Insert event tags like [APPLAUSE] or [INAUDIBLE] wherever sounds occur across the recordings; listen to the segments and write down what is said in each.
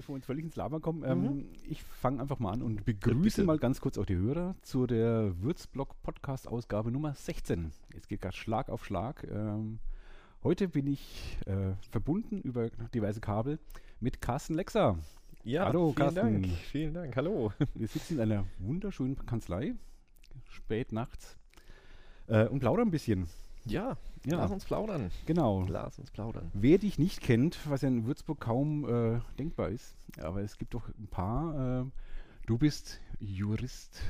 bevor wir uns völlig ins Labern kommen, ähm, mhm. ich fange einfach mal an und begrüße mal ganz kurz auch die Hörer zu der Würzblock Podcast Ausgabe Nummer 16. Es geht gerade Schlag auf Schlag. Ähm, heute bin ich äh, verbunden über diverse Kabel mit Carsten Lexer. Ja, hallo vielen Carsten. Dank. Vielen Dank, hallo. Wir sitzen in einer wunderschönen Kanzlei, spät nachts, äh, und plaudern ein bisschen. Ja, ja, lass uns plaudern. Genau. Lass uns plaudern. Wer dich nicht kennt, was ja in Würzburg kaum äh, denkbar ist, aber es gibt doch ein paar. Äh, du bist Jurist.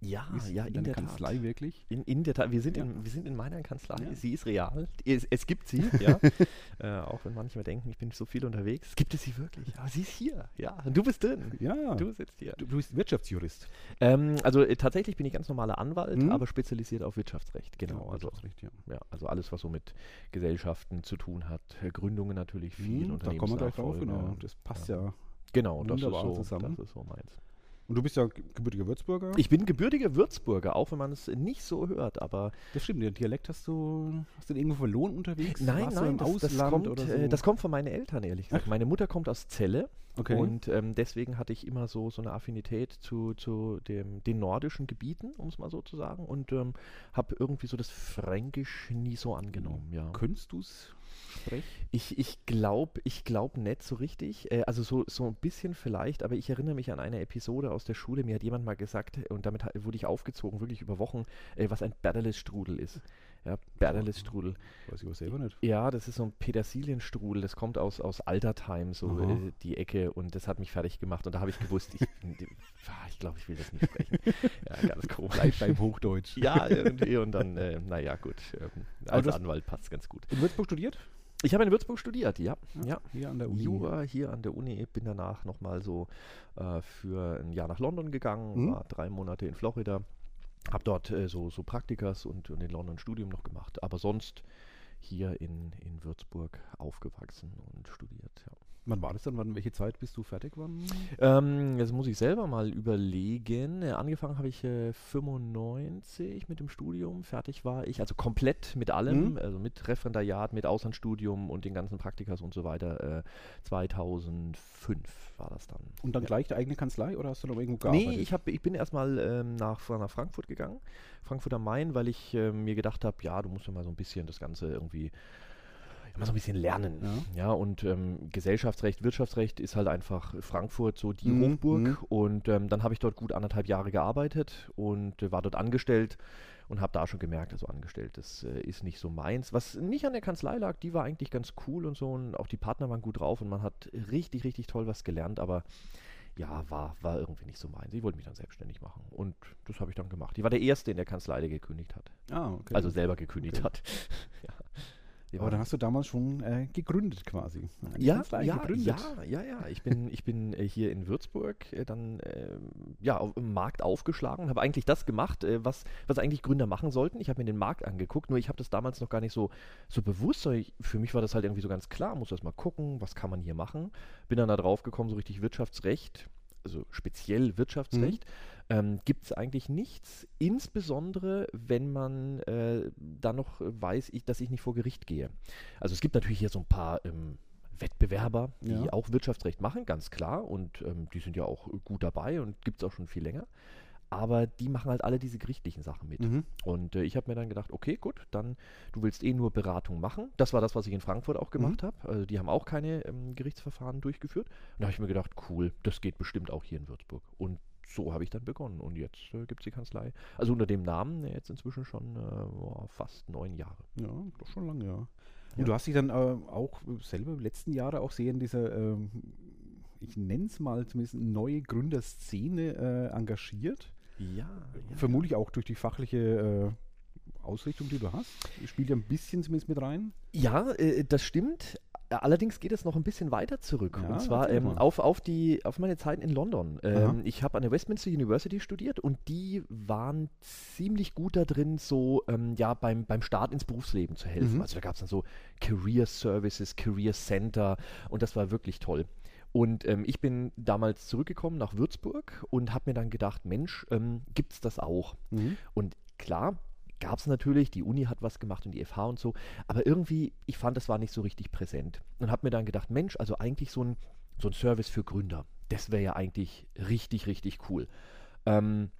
Ja, ja, in, in der Kanzlei Tat. wirklich. In, in der Tat, wir sind, ja. in, wir sind in meiner Kanzlei. Ja. Sie ist real. Es, es gibt sie, [LAUGHS] ja. äh, auch wenn manchmal denken, ich bin so viel unterwegs, gibt es sie wirklich. Aber sie ist hier, ja. Du bist drin. Ja. Du sitzt hier. Du, du bist Wirtschaftsjurist. Ähm, also äh, tatsächlich bin ich ganz normaler Anwalt, mhm. aber spezialisiert auf Wirtschaftsrecht. Genau. Ja, also, Wirtschaftsrecht, ja. ja. Also alles, was so mit Gesellschaften zu tun hat. Gründungen natürlich, viel mhm, Da kommen wir gleich drauf, genau. Das passt ja. Genau, das ist, so, zusammen. das ist so meins. Und du bist ja gebürtiger Würzburger? Ich bin gebürtiger Würzburger, auch wenn man es nicht so hört, aber. Das stimmt, den Dialekt hast du, hast du den irgendwo verloren unterwegs? Nein, Warst nein, das, das, kommt, so? äh, das kommt von meinen Eltern, ehrlich gesagt. Ach. Meine Mutter kommt aus Celle okay. und ähm, deswegen hatte ich immer so, so eine Affinität zu, zu dem, den nordischen Gebieten, um es mal so zu sagen, und ähm, habe irgendwie so das Fränkisch nie so angenommen, ja. Könntest du es Sprech? Ich, ich glaube ich glaub nicht so richtig. Äh, also so, so ein bisschen vielleicht, aber ich erinnere mich an eine Episode aus der Schule. Mir hat jemand mal gesagt, und damit wurde ich aufgezogen, wirklich über Wochen, äh, was ein Berdeles-Strudel ist. Ja, Berdeles-Strudel. Weiß ich aber selber nicht. Ja, das ist so ein Petersilienstrudel. Das kommt aus, aus Altertheim, so äh, die Ecke. Und das hat mich fertig gemacht. Und da habe ich gewusst, ich, [LAUGHS] ich glaube, ich will das nicht sprechen. ja, ganz komisch. Bleib beim Hochdeutsch. ja, irgendwie. Und dann, äh, naja, gut. Ähm, als Anwalt passt es ganz gut. In Würzburg studiert? Ich habe in Würzburg studiert, ja. ja. Hier an der Uni. Jura hier an der Uni. Bin danach nochmal so äh, für ein Jahr nach London gegangen, mhm. war drei Monate in Florida. Habe dort äh, so, so Praktikas und, und in London Studium noch gemacht. Aber sonst hier in, in Würzburg aufgewachsen und studiert, ja. Wann war das dann? Wann, welche Zeit bist du fertig geworden? Ähm, das muss ich selber mal überlegen. Äh, angefangen habe ich äh, 95 mit dem Studium. Fertig war ich, also komplett mit allem, mhm. also mit Referendariat, mit Auslandsstudium und den ganzen Praktikas und so weiter. Äh, 2005 war das dann. Und dann ja. gleich die eigene Kanzlei oder hast du noch irgendwo gearbeitet? Nee, ich, hab, ich bin erstmal ähm, nach, nach Frankfurt gegangen, Frankfurt am Main, weil ich äh, mir gedacht habe, ja, du musst ja mal so ein bisschen das Ganze irgendwie immer so ein bisschen lernen. Ja, ja und ähm, Gesellschaftsrecht, Wirtschaftsrecht ist halt einfach Frankfurt so die mhm. Hochburg. Mhm. Und ähm, dann habe ich dort gut anderthalb Jahre gearbeitet und äh, war dort angestellt und habe da schon gemerkt, also angestellt, das äh, ist nicht so meins. Was nicht an der Kanzlei lag, die war eigentlich ganz cool und so und auch die Partner waren gut drauf und man hat richtig, richtig toll was gelernt, aber ja, war, war irgendwie nicht so meins. Ich wollte mich dann selbstständig machen und das habe ich dann gemacht. Ich war der Erste in der Kanzlei, der gekündigt hat. Ah, okay. Also selber gekündigt okay. hat. [LAUGHS] ja. Aber dann hast du damals schon äh, gegründet quasi. Ja, ja, gegründet. ja, ja, ja. Ich bin, ich bin äh, hier in Würzburg äh, dann äh, ja, auf, im Markt aufgeschlagen, habe eigentlich das gemacht, äh, was, was eigentlich Gründer machen sollten. Ich habe mir den Markt angeguckt, nur ich habe das damals noch gar nicht so, so bewusst. Ich, für mich war das halt irgendwie so ganz klar, muss erst mal gucken, was kann man hier machen. Bin dann da drauf gekommen, so richtig Wirtschaftsrecht, also speziell Wirtschaftsrecht. Mhm ähm, gibt es eigentlich nichts, insbesondere wenn man äh, dann noch weiß, ich, dass ich nicht vor Gericht gehe. Also es gibt natürlich hier so ein paar ähm, Wettbewerber, die ja. auch Wirtschaftsrecht machen, ganz klar, und ähm, die sind ja auch gut dabei und gibt es auch schon viel länger. Aber die machen halt alle diese gerichtlichen Sachen mit. Mhm. Und äh, ich habe mir dann gedacht, okay, gut, dann du willst eh nur Beratung machen. Das war das, was ich in Frankfurt auch gemacht mhm. habe. Also die haben auch keine ähm, Gerichtsverfahren durchgeführt. Und da habe ich mir gedacht, cool, das geht bestimmt auch hier in Würzburg. Und so habe ich dann begonnen. Und jetzt äh, gibt es die Kanzlei. Also unter dem Namen jetzt inzwischen schon äh, fast neun Jahre. Ja, doch schon lange, ja. Und ja. du hast dich dann äh, auch selber im letzten Jahre auch sehr in dieser, ähm, ich nenne es mal zumindest neue Gründerszene äh, engagiert. Ja, ja. Vermutlich auch durch die fachliche äh, Ausrichtung, die du hast. Spielt ja ein bisschen zumindest mit rein. Ja, äh, das stimmt. Allerdings geht es noch ein bisschen weiter zurück. Ja, und zwar ähm, auf, auf, die, auf meine Zeiten in London. Ähm, ich habe an der Westminster University studiert und die waren ziemlich gut da drin, so ähm, ja, beim, beim Start ins Berufsleben zu helfen. Mhm. Also da gab es dann so Career Services, Career Center und das war wirklich toll. Und ähm, ich bin damals zurückgekommen nach Würzburg und habe mir dann gedacht, Mensch, ähm, gibt es das auch? Mhm. Und klar, gab es natürlich, die Uni hat was gemacht und die FH und so, aber irgendwie, ich fand, das war nicht so richtig präsent. Und habe mir dann gedacht, Mensch, also eigentlich so ein so ein Service für Gründer. Das wäre ja eigentlich richtig, richtig cool. Ähm,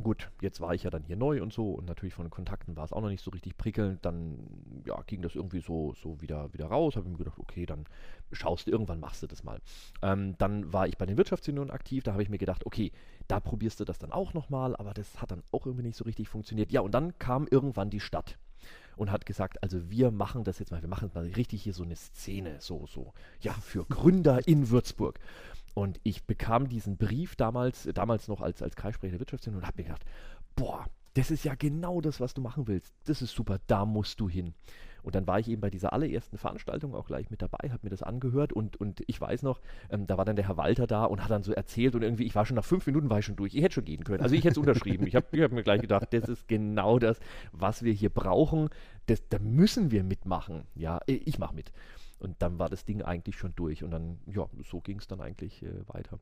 Gut, jetzt war ich ja dann hier neu und so und natürlich von den Kontakten war es auch noch nicht so richtig prickelnd. Dann ja, ging das irgendwie so, so wieder, wieder raus. Habe ich mir gedacht, okay, dann schaust du, irgendwann machst du das mal. Ähm, dann war ich bei den Wirtschaftsunionen aktiv. Da habe ich mir gedacht, okay, da probierst du das dann auch nochmal, aber das hat dann auch irgendwie nicht so richtig funktioniert. Ja, und dann kam irgendwann die Stadt und hat gesagt, also wir machen das jetzt mal, wir machen mal richtig hier so eine Szene, so, so, ja, für Gründer in Würzburg. Und ich bekam diesen Brief damals, damals noch als, als Kreissprecher der Wirtschaftsunion und habe mir gedacht, boah, das ist ja genau das, was du machen willst. Das ist super, da musst du hin. Und dann war ich eben bei dieser allerersten Veranstaltung auch gleich mit dabei, habe mir das angehört und, und ich weiß noch, ähm, da war dann der Herr Walter da und hat dann so erzählt und irgendwie, ich war schon nach fünf Minuten war ich schon durch. Ich hätte schon gehen können. Also ich hätte es unterschrieben. Ich habe hab mir gleich gedacht, das ist genau das, was wir hier brauchen. Das, da müssen wir mitmachen. Ja, ich mache mit. Und dann war das Ding eigentlich schon durch und dann, ja, so ging es dann eigentlich äh, weiter.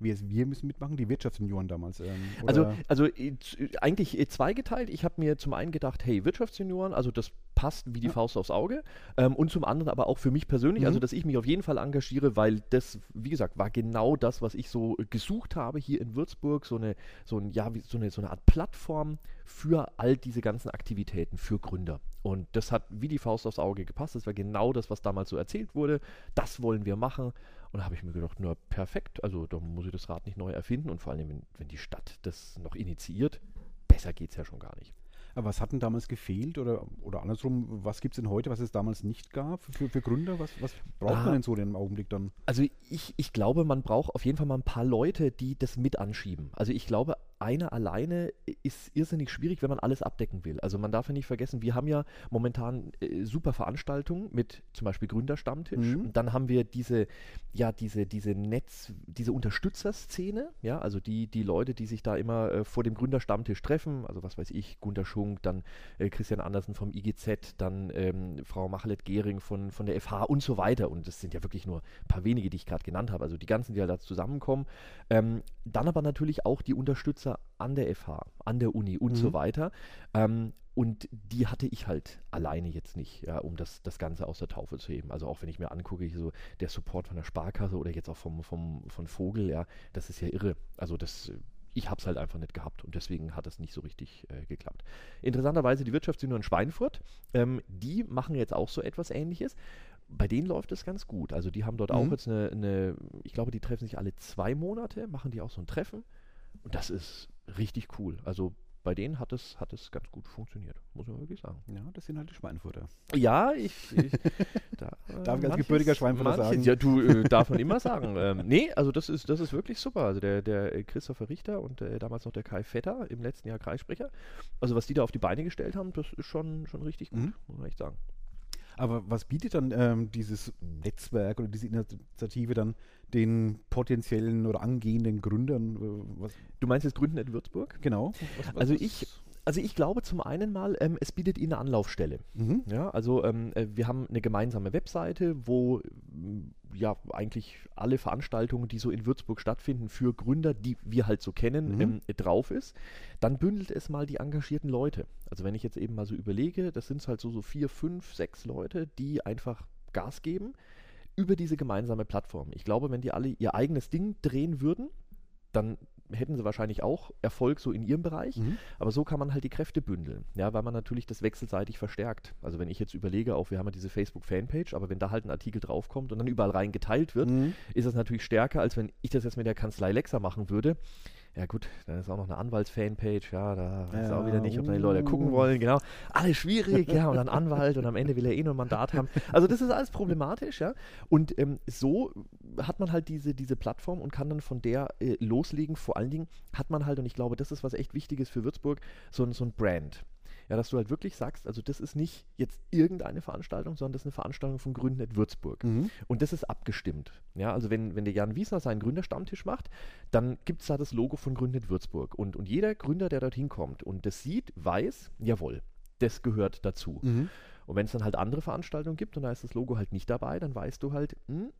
Wir, wir müssen mitmachen, die Wirtschaftssenioren damals. Ähm, also, also äh, eigentlich äh, zweigeteilt. Ich habe mir zum einen gedacht, hey, Wirtschaftssenioren, also das passt wie die ja. Faust aufs Auge. Ähm, und zum anderen aber auch für mich persönlich, also mhm. also dass ich mich auf jeden Fall engagiere, weil das, wie gesagt, war genau das, was ich so gesucht habe hier in Würzburg. So eine, so ein, ja, so eine, so eine Art Plattform für all diese ganzen Aktivitäten für Gründer. Und das hat wie die Faust aufs Auge gepasst. Das war genau das, was damals so erzählt wurde. Das wollen wir machen. Und da habe ich mir gedacht, nur perfekt. Also da muss ich das Rad nicht neu erfinden. Und vor allem, wenn, wenn die Stadt das noch initiiert, besser geht es ja schon gar nicht. Aber was hat denn damals gefehlt oder, oder andersrum, was gibt es denn heute, was es damals nicht gab für, für Gründer? Was, was braucht ah, man denn so im Augenblick dann? Also ich, ich glaube, man braucht auf jeden Fall mal ein paar Leute, die das mit anschieben. Also ich glaube, einer alleine ist irrsinnig schwierig, wenn man alles abdecken will. Also man darf ja nicht vergessen, wir haben ja momentan äh, super Veranstaltungen mit zum Beispiel Gründerstammtisch. Mhm. Dann haben wir diese, ja, diese, diese Netz, diese Unterstützerszene, ja, also die, die Leute, die sich da immer äh, vor dem Gründerstammtisch treffen, also was weiß ich, Gunter Schunk, dann äh, Christian Andersen vom IGZ, dann ähm, Frau Machelet Gehring von, von der FH und so weiter. Und das sind ja wirklich nur ein paar wenige, die ich gerade genannt habe. Also die ganzen, die da zusammenkommen. Ähm, dann aber natürlich auch die Unterstützer Professor an der FH, an der Uni und mhm. so weiter. Ähm, und die hatte ich halt alleine jetzt nicht, ja, um das, das Ganze aus der Taufe zu heben. Also auch wenn ich mir angucke, so der Support von der Sparkasse oder jetzt auch vom, vom, von Vogel, ja, das ist ja irre. Also das ich habe es halt einfach nicht gehabt und deswegen hat es nicht so richtig äh, geklappt. Interessanterweise die Wirtschaftsunion Schweinfurt, ähm, die machen jetzt auch so etwas ähnliches. Bei denen läuft es ganz gut. Also die haben dort mhm. auch jetzt eine, eine, ich glaube, die treffen sich alle zwei Monate, machen die auch so ein Treffen und das ist richtig cool. Also bei denen hat es, hat es ganz gut funktioniert, muss man wirklich sagen. Ja, das sind halt die Schweinfurter. Ja, ich, ich [LAUGHS] da, äh, darf ich als gebürtiger Schweinfurter manches, sagen. Ja, du äh, darf man immer [LAUGHS] sagen. Ähm, nee, also das ist, das ist wirklich super. Also der, der Christopher Richter und äh, damals noch der Kai Vetter, im letzten Jahr Kreissprecher. Also was die da auf die Beine gestellt haben, das ist schon, schon richtig gut, mhm. muss man echt sagen. Aber was bietet dann ähm, dieses Netzwerk oder diese Initiative dann den potenziellen oder angehenden Gründern? Äh, was? Du meinst jetzt Gründen in Würzburg? Genau. Was, was also ich, also ich glaube zum einen mal, ähm, es bietet ihnen eine Anlaufstelle. Mhm. Ja, also ähm, äh, wir haben eine gemeinsame Webseite, wo ja eigentlich alle Veranstaltungen, die so in Würzburg stattfinden, für Gründer, die wir halt so kennen, mhm. ähm, drauf ist. Dann bündelt es mal die engagierten Leute. Also wenn ich jetzt eben mal so überlege, das sind halt so, so vier, fünf, sechs Leute, die einfach Gas geben über diese gemeinsame Plattform. Ich glaube, wenn die alle ihr eigenes Ding drehen würden, dann hätten sie wahrscheinlich auch Erfolg so in ihrem Bereich, mhm. aber so kann man halt die Kräfte bündeln, ja, weil man natürlich das wechselseitig verstärkt. Also wenn ich jetzt überlege, auch wir haben ja diese Facebook-Fanpage, aber wenn da halt ein Artikel draufkommt und dann überall rein geteilt wird, mhm. ist das natürlich stärker, als wenn ich das jetzt mit der Kanzlei Lexa machen würde. Ja gut, dann ist auch noch eine Anwaltsfanpage, ja, da weiß ja, auch wieder nicht, ob da die Leute gucken wollen, genau. Alles schwierig, ja, und dann Anwalt und am Ende will er eh nur ein Mandat haben. Also das ist alles problematisch, ja. Und ähm, so hat man halt diese, diese Plattform und kann dann von der äh, loslegen. Vor allen Dingen hat man halt, und ich glaube, das ist was echt Wichtiges für Würzburg, so, so ein Brand. Ja, dass du halt wirklich sagst, also das ist nicht jetzt irgendeine Veranstaltung, sondern das ist eine Veranstaltung von Gründet Würzburg. Mhm. Und das ist abgestimmt. Ja, also wenn, wenn der Jan Wiesner seinen Gründerstammtisch macht, dann gibt es da das Logo von Gründet Würzburg. Und, und jeder Gründer, der dorthin kommt und das sieht, weiß, jawohl, das gehört dazu. Mhm. Und wenn es dann halt andere Veranstaltungen gibt und da ist das Logo halt nicht dabei, dann weißt du halt, mh, hm,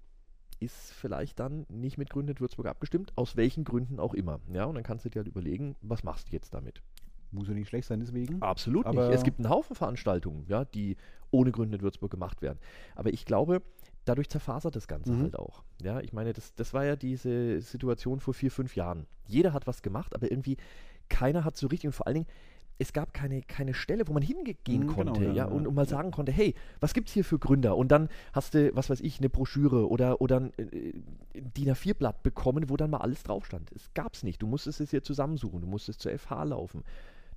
ist vielleicht dann nicht mit Gründet Würzburg abgestimmt, aus welchen Gründen auch immer. Ja, und dann kannst du dir halt überlegen, was machst du jetzt damit? Muss ja nicht schlecht sein deswegen. Absolut Aber nicht. Es gibt einen Haufen Veranstaltungen, ja, die ohne Gründe in Würzburg gemacht werden. Aber ich glaube, dadurch zerfasert das Ganze mhm. halt auch. Ja, ich meine, das, das war ja diese Situation vor vier, fünf Jahren. Jeder hat was gemacht, aber irgendwie keiner hat so richtig und vor allen Dingen, es gab keine, keine Stelle, wo man hingehen mhm, konnte, genau, ja, ja, und, und, mal sagen konnte, hey, was gibt es hier für Gründer? Und dann hast du, was weiß ich, eine Broschüre oder, oder ein äh, DIN A4-Blatt bekommen, wo dann mal alles drauf stand. Es gab es nicht. Du musstest es hier zusammensuchen, du musstest zur FH laufen,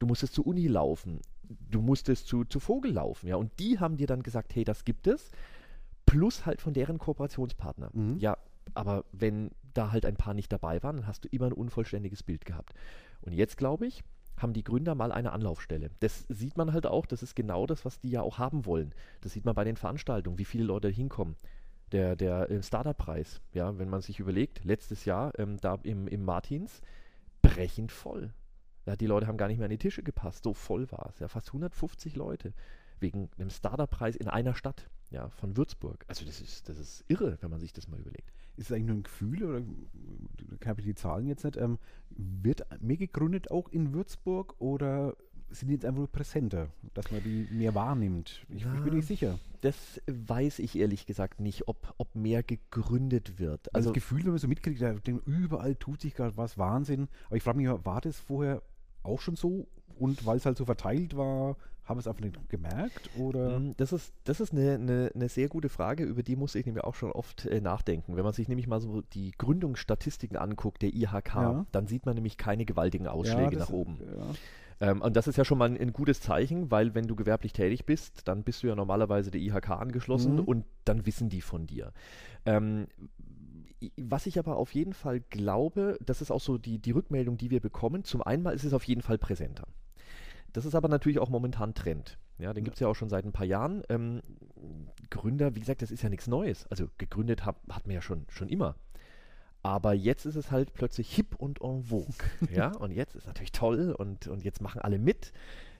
du musstest zur Uni laufen, du musstest zu, zu Vogel laufen, ja. Und die haben dir dann gesagt, hey, das gibt es, plus halt von deren Kooperationspartner. Mhm. Ja, aber wenn da halt ein paar nicht dabei waren, dann hast du immer ein unvollständiges Bild gehabt. Und jetzt glaube ich, haben die Gründer mal eine Anlaufstelle. Das sieht man halt auch, das ist genau das, was die ja auch haben wollen. Das sieht man bei den Veranstaltungen, wie viele Leute hinkommen. Der, der äh, Startup-Preis, ja, wenn man sich überlegt, letztes Jahr ähm, da im, im Martins, brechend voll. Ja, die Leute haben gar nicht mehr an die Tische gepasst, so voll war es. Ja, fast 150 Leute wegen einem Startup-Preis in einer Stadt, ja, von Würzburg. Also das ist, das ist irre, wenn man sich das mal überlegt. Ist es eigentlich nur ein Gefühl oder habe ich die Zahlen jetzt nicht? Ähm, wird mehr gegründet auch in Würzburg oder sind die jetzt einfach nur präsenter, dass man die mehr wahrnimmt? Ich, ja, ich, bin nicht sicher. Das weiß ich ehrlich gesagt nicht, ob, ob mehr gegründet wird. Also, also das Gefühl, wenn man so mitkriegt, überall tut sich gerade was Wahnsinn. Aber ich frage mich, war das vorher auch schon so? Und weil es halt so verteilt war, haben wir es einfach nicht gemerkt? Oder? Mm, das ist, das ist eine, eine, eine, sehr gute Frage, über die muss ich nämlich auch schon oft äh, nachdenken. Wenn man sich nämlich mal so die Gründungsstatistiken anguckt, der IHK, ja. dann sieht man nämlich keine gewaltigen Ausschläge ja, nach oben. Ja. Ähm, und das ist ja schon mal ein, ein, gutes Zeichen, weil wenn du gewerblich tätig bist, dann bist du ja normalerweise der IHK angeschlossen mhm. und dann wissen die von dir. Ähm, was ich aber auf jeden Fall glaube, das ist auch so die, die Rückmeldung, die wir bekommen. Zum einen mal ist es auf jeden Fall präsenter. Das ist aber natürlich auch momentan Trend. Ja, den ja. gibt es ja auch schon seit ein paar Jahren. Ähm, Gründer, wie gesagt, das ist ja nichts Neues. Also gegründet hat, hat man ja schon, schon immer. Aber jetzt ist es halt plötzlich hip und en vogue. [LAUGHS] ja, und jetzt ist es natürlich toll und, und jetzt machen alle mit.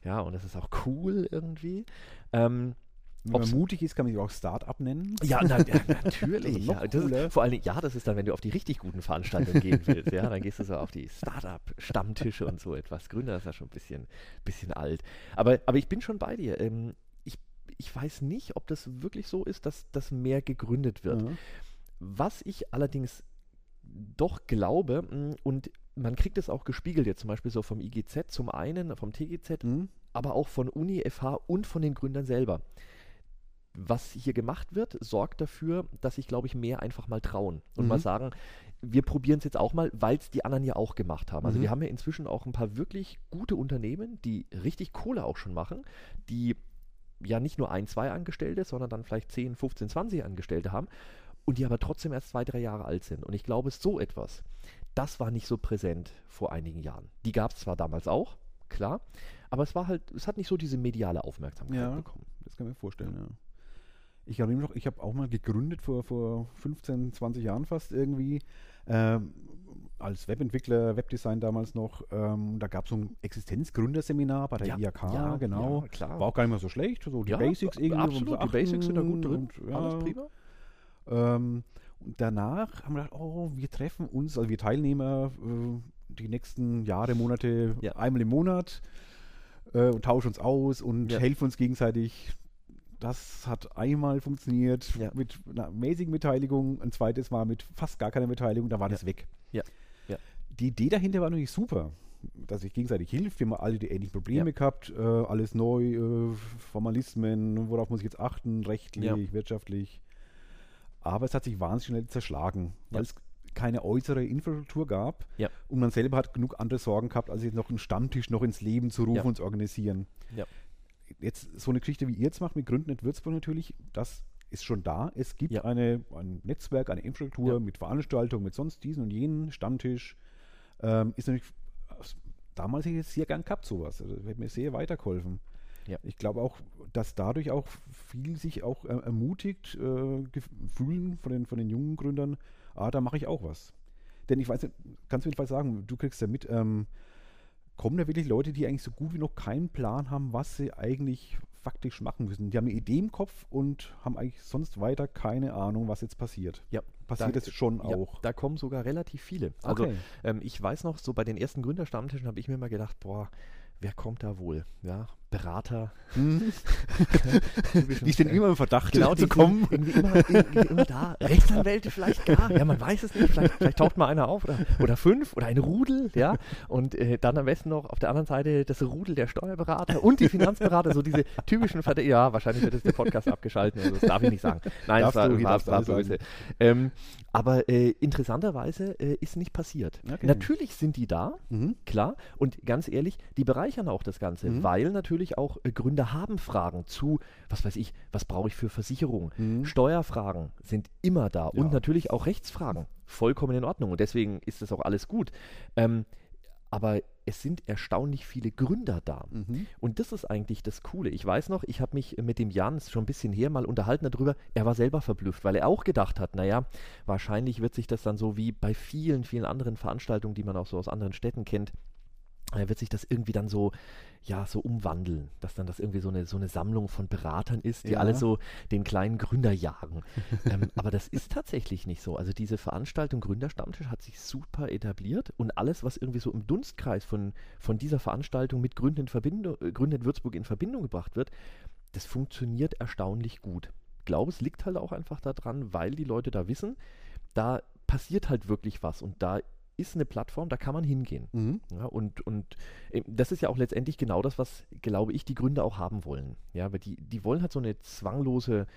Ja, und es ist auch cool irgendwie. Ähm, wenn man mutig ist, kann man sich auch Start-up nennen. Ja, na, ja [LAUGHS] natürlich. ja, ist, vor allem, ja, das ist dann, wenn du auf die richtig guten Veranstaltungen gehen willst. Ja, dann gehst du so auf die Start-up-Stammtische und so etwas. Gründer ist ja schon ein bisschen, bisschen alt. Aber, aber ich bin schon bei dir. Ähm, ich, ich weiß nicht, ob das wirklich so ist, dass das mehr gegründet wird. Mhm. Was ich allerdings doch glaube, mm, und man kriegt es auch gespiegelt, jetzt zum Beispiel so vom IGZ zum einen, vom TGZ, mhm. aber auch von Uni, FH und von den Gründern selber was hier gemacht wird, sorgt dafür, dass sich, glaube ich, mehr einfach mal trauen und mhm. mal sagen, wir probieren es jetzt auch mal, weil es die anderen ja auch gemacht haben. Also mhm. wir haben ja inzwischen auch ein paar wirklich gute Unternehmen, die richtig Kohle auch schon machen, die ja nicht nur ein, zwei Angestellte, sondern dann vielleicht 10, 15, 20 Angestellte haben und die aber trotzdem erst zwei, drei Jahre alt sind. Und ich glaube, so etwas, das war nicht so präsent vor einigen Jahren. Die gab es zwar damals auch, klar, aber es war halt, es hat nicht so diese mediale Aufmerksamkeit ja, bekommen. Das kann man vorstellen, ja. Ich erinnere mich, ich habe auch mal gegründet vor, vor 15, 20 Jahren fast irgendwie. Ähm, als Webentwickler, Webdesign damals noch, ähm, da gab es so ein Existenzgründerseminar bei der ja, IAK, ja, genau. Ja, War auch gar nicht mehr so schlecht, so die Basics irgendwie. Absolut, so die Basics sind da gut drin, und, alles prima. Ähm, und danach haben wir gedacht, oh, wir treffen uns, also wir Teilnehmer, äh, die nächsten Jahre, Monate, einmal im Monat äh, und tauschen uns aus und helfen uns gegenseitig das hat einmal funktioniert ja. mit einer amazing Beteiligung, ein zweites Mal mit fast gar keiner Beteiligung, da war ja. das weg. Ja. ja. Die Idee dahinter war natürlich super, dass sich gegenseitig hilft. Wir haben alle die ähnlichen Probleme gehabt, äh, alles neu, äh, Formalismen, worauf muss ich jetzt achten, rechtlich, wirtschaftlich. Aber es hat sich wahnsinnig schnell zerschlagen, weil es keine äußere Infrastruktur gab ja. und man selber hat genug andere Sorgen gehabt, als jetzt noch einen Stammtisch noch ins Leben zu rufen ja. und zu organisieren. Ja jetzt so eine Geschichte, wie ihr jetzt macht mit Gründen in Würzburg natürlich, das ist schon da. Es gibt ja. eine, ein Netzwerk, eine Infrastruktur ja. mit Veranstaltungen, mit sonst diesen und jenen, Stammtisch. Ähm, ist natürlich, damals hätte ich es sehr gern gehabt, sowas. Also hätte mir sehr weitergeholfen. Ja. Ich glaube auch, dass dadurch auch viel sich auch äh, ermutigt äh, fühlen von den, von den jungen Gründern, ah, da mache ich auch was. Denn ich weiß nicht, kannst du jedenfalls sagen, du kriegst ja mit, ähm, kommen da wirklich Leute, die eigentlich so gut wie noch keinen Plan haben, was sie eigentlich faktisch machen müssen. Die haben eine Idee im Kopf und haben eigentlich sonst weiter keine Ahnung, was jetzt passiert. Ja, passiert es schon ja, auch. Da kommen sogar relativ viele. Also okay. ähm, ich weiß noch, so bei den ersten Gründerstammtischen habe ich mir mal gedacht, boah, wer kommt da wohl? Ja, Berater. Hm. [LAUGHS] die stehen immer im Verdacht genau, zu kommen. Irgendwie immer, irgendwie immer da. Rechtsanwälte vielleicht gar. Ja, man weiß es nicht. Vielleicht, vielleicht taucht mal einer auf oder, oder fünf oder ein Rudel. Ja, und äh, dann am besten noch auf der anderen Seite das Rudel der Steuerberater und die Finanzberater. so diese typischen Verdächtigen. Ja, wahrscheinlich wird jetzt der Podcast abgeschaltet. Also das darf ich nicht sagen. Nein, das war, du, war, war böse. Ähm, aber äh, interessanterweise äh, ist nicht passiert. Okay. Natürlich sind die da, mhm. klar. Und ganz ehrlich, die bereichern auch das Ganze, mhm. weil natürlich auch äh, Gründer haben Fragen zu, was weiß ich, was brauche ich für Versicherungen. Mhm. Steuerfragen sind immer da ja. und natürlich auch Rechtsfragen. Vollkommen in Ordnung. Und deswegen ist das auch alles gut. Ähm, aber es sind erstaunlich viele Gründer da. Mhm. Und das ist eigentlich das Coole. Ich weiß noch, ich habe mich mit dem Jan schon ein bisschen her mal unterhalten darüber. Er war selber verblüfft, weil er auch gedacht hat, naja, wahrscheinlich wird sich das dann so wie bei vielen, vielen anderen Veranstaltungen, die man auch so aus anderen Städten kennt, wird sich das irgendwie dann so, ja, so umwandeln, dass dann das irgendwie so eine, so eine Sammlung von Beratern ist, die ja. alle so den kleinen Gründer jagen. [LAUGHS] ähm, aber das ist tatsächlich nicht so. Also diese Veranstaltung Gründerstammtisch hat sich super etabliert und alles, was irgendwie so im Dunstkreis von, von dieser Veranstaltung mit Gründen in Verbindung, äh, Gründen Würzburg in Verbindung gebracht wird, das funktioniert erstaunlich gut. Ich glaube, es liegt halt auch einfach daran, weil die Leute da wissen, da passiert halt wirklich was und da ist eine Plattform, da kann man hingehen. Mhm. Ja, und, und äh, das ist ja auch letztendlich genau das, was, glaube ich, die Gründer auch haben wollen. Ja, weil die, die wollen halt so eine zwanglose,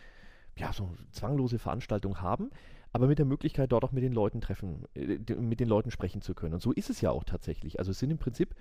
ja, so zwanglose Veranstaltung haben, aber mit der Möglichkeit, dort auch mit den Leuten treffen, äh, mit den Leuten sprechen zu können. Und so ist es ja auch tatsächlich. Also es sind im Prinzip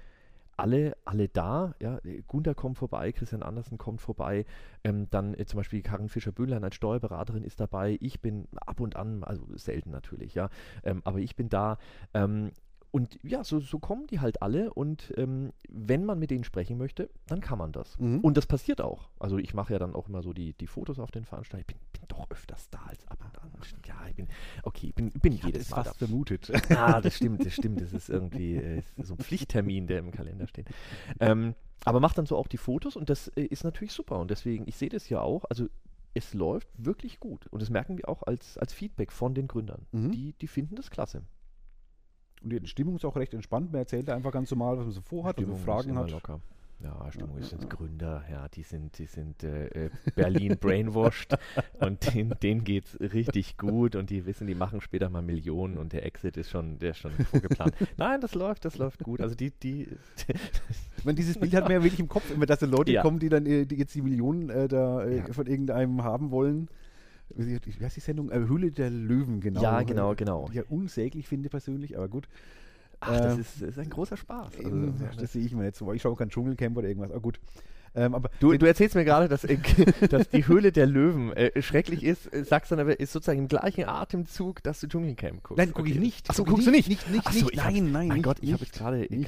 alle, alle da. Ja, Gunther kommt vorbei, Christian Andersen kommt vorbei, ähm, dann äh, zum Beispiel Karin Fischer-Böhnlein als Steuerberaterin ist dabei. Ich bin ab und an, also selten natürlich, ja, ähm, aber ich bin da. Ähm, und ja, so, so kommen die halt alle und ähm, wenn man mit denen sprechen möchte, dann kann man das. Mhm. Und das passiert auch. Also ich mache ja dann auch immer so die, die Fotos auf den Veranstaltungen. Ich bin, bin doch öfters da als ab und an. Ja, ich bin, okay, ich bin, bin ich jedes Mal fast da. vermutet. Ah, das stimmt, das stimmt. Das ist irgendwie äh, so ein Pflichttermin, der im Kalender steht. Ähm, aber macht dann so auch die Fotos und das äh, ist natürlich super. Und deswegen, ich sehe das ja auch, also es läuft wirklich gut. Und das merken wir auch als, als Feedback von den Gründern. Mhm. Die, die finden das klasse. Und die Stimmung ist auch recht entspannt. Man erzählt einfach ganz normal, was man so vorhat Stimmung und so Fragen hat. Locker. Ja, Stimmung ja, ist ja, ja. Gründer, ja, die sind, die sind äh, äh Berlin brainwashed [LAUGHS] und denen, denen es richtig gut und die wissen, die machen später mal Millionen und der Exit ist schon, der ist schon vorgeplant. [LAUGHS] Nein, das läuft, das läuft gut. Also die, die ich meine, dieses Bild hat man ja wirklich im Kopf, immer, dass da Leute kommen, die dann äh, die jetzt die Millionen äh, da äh, von irgendeinem haben wollen wie heißt die Sendung? Äh, Höhle der Löwen, genau. Ja, genau, genau. Die ja unsäglich finde persönlich, aber gut. Ach, das, äh, ist, ist ein großer Spaß. Also, das, das sehe ich mir jetzt so. Ich schaue kein Dschungelcamp oder irgendwas. Aber gut. Ähm, aber du, du erzählst mir gerade, dass, äh, [LAUGHS] [LAUGHS] dass die Höhle der Löwen äh, schrecklich ist, äh, sagst dann aber, ist sozusagen im gleichen Atemzug, dass du Dschungelcamp guckst. Nein, gucke ich nicht. Achso, guckst du nicht? Nicht, nicht, Achso, nicht. Nein, nein, Mein Gott, ich habe jetzt gerade äh,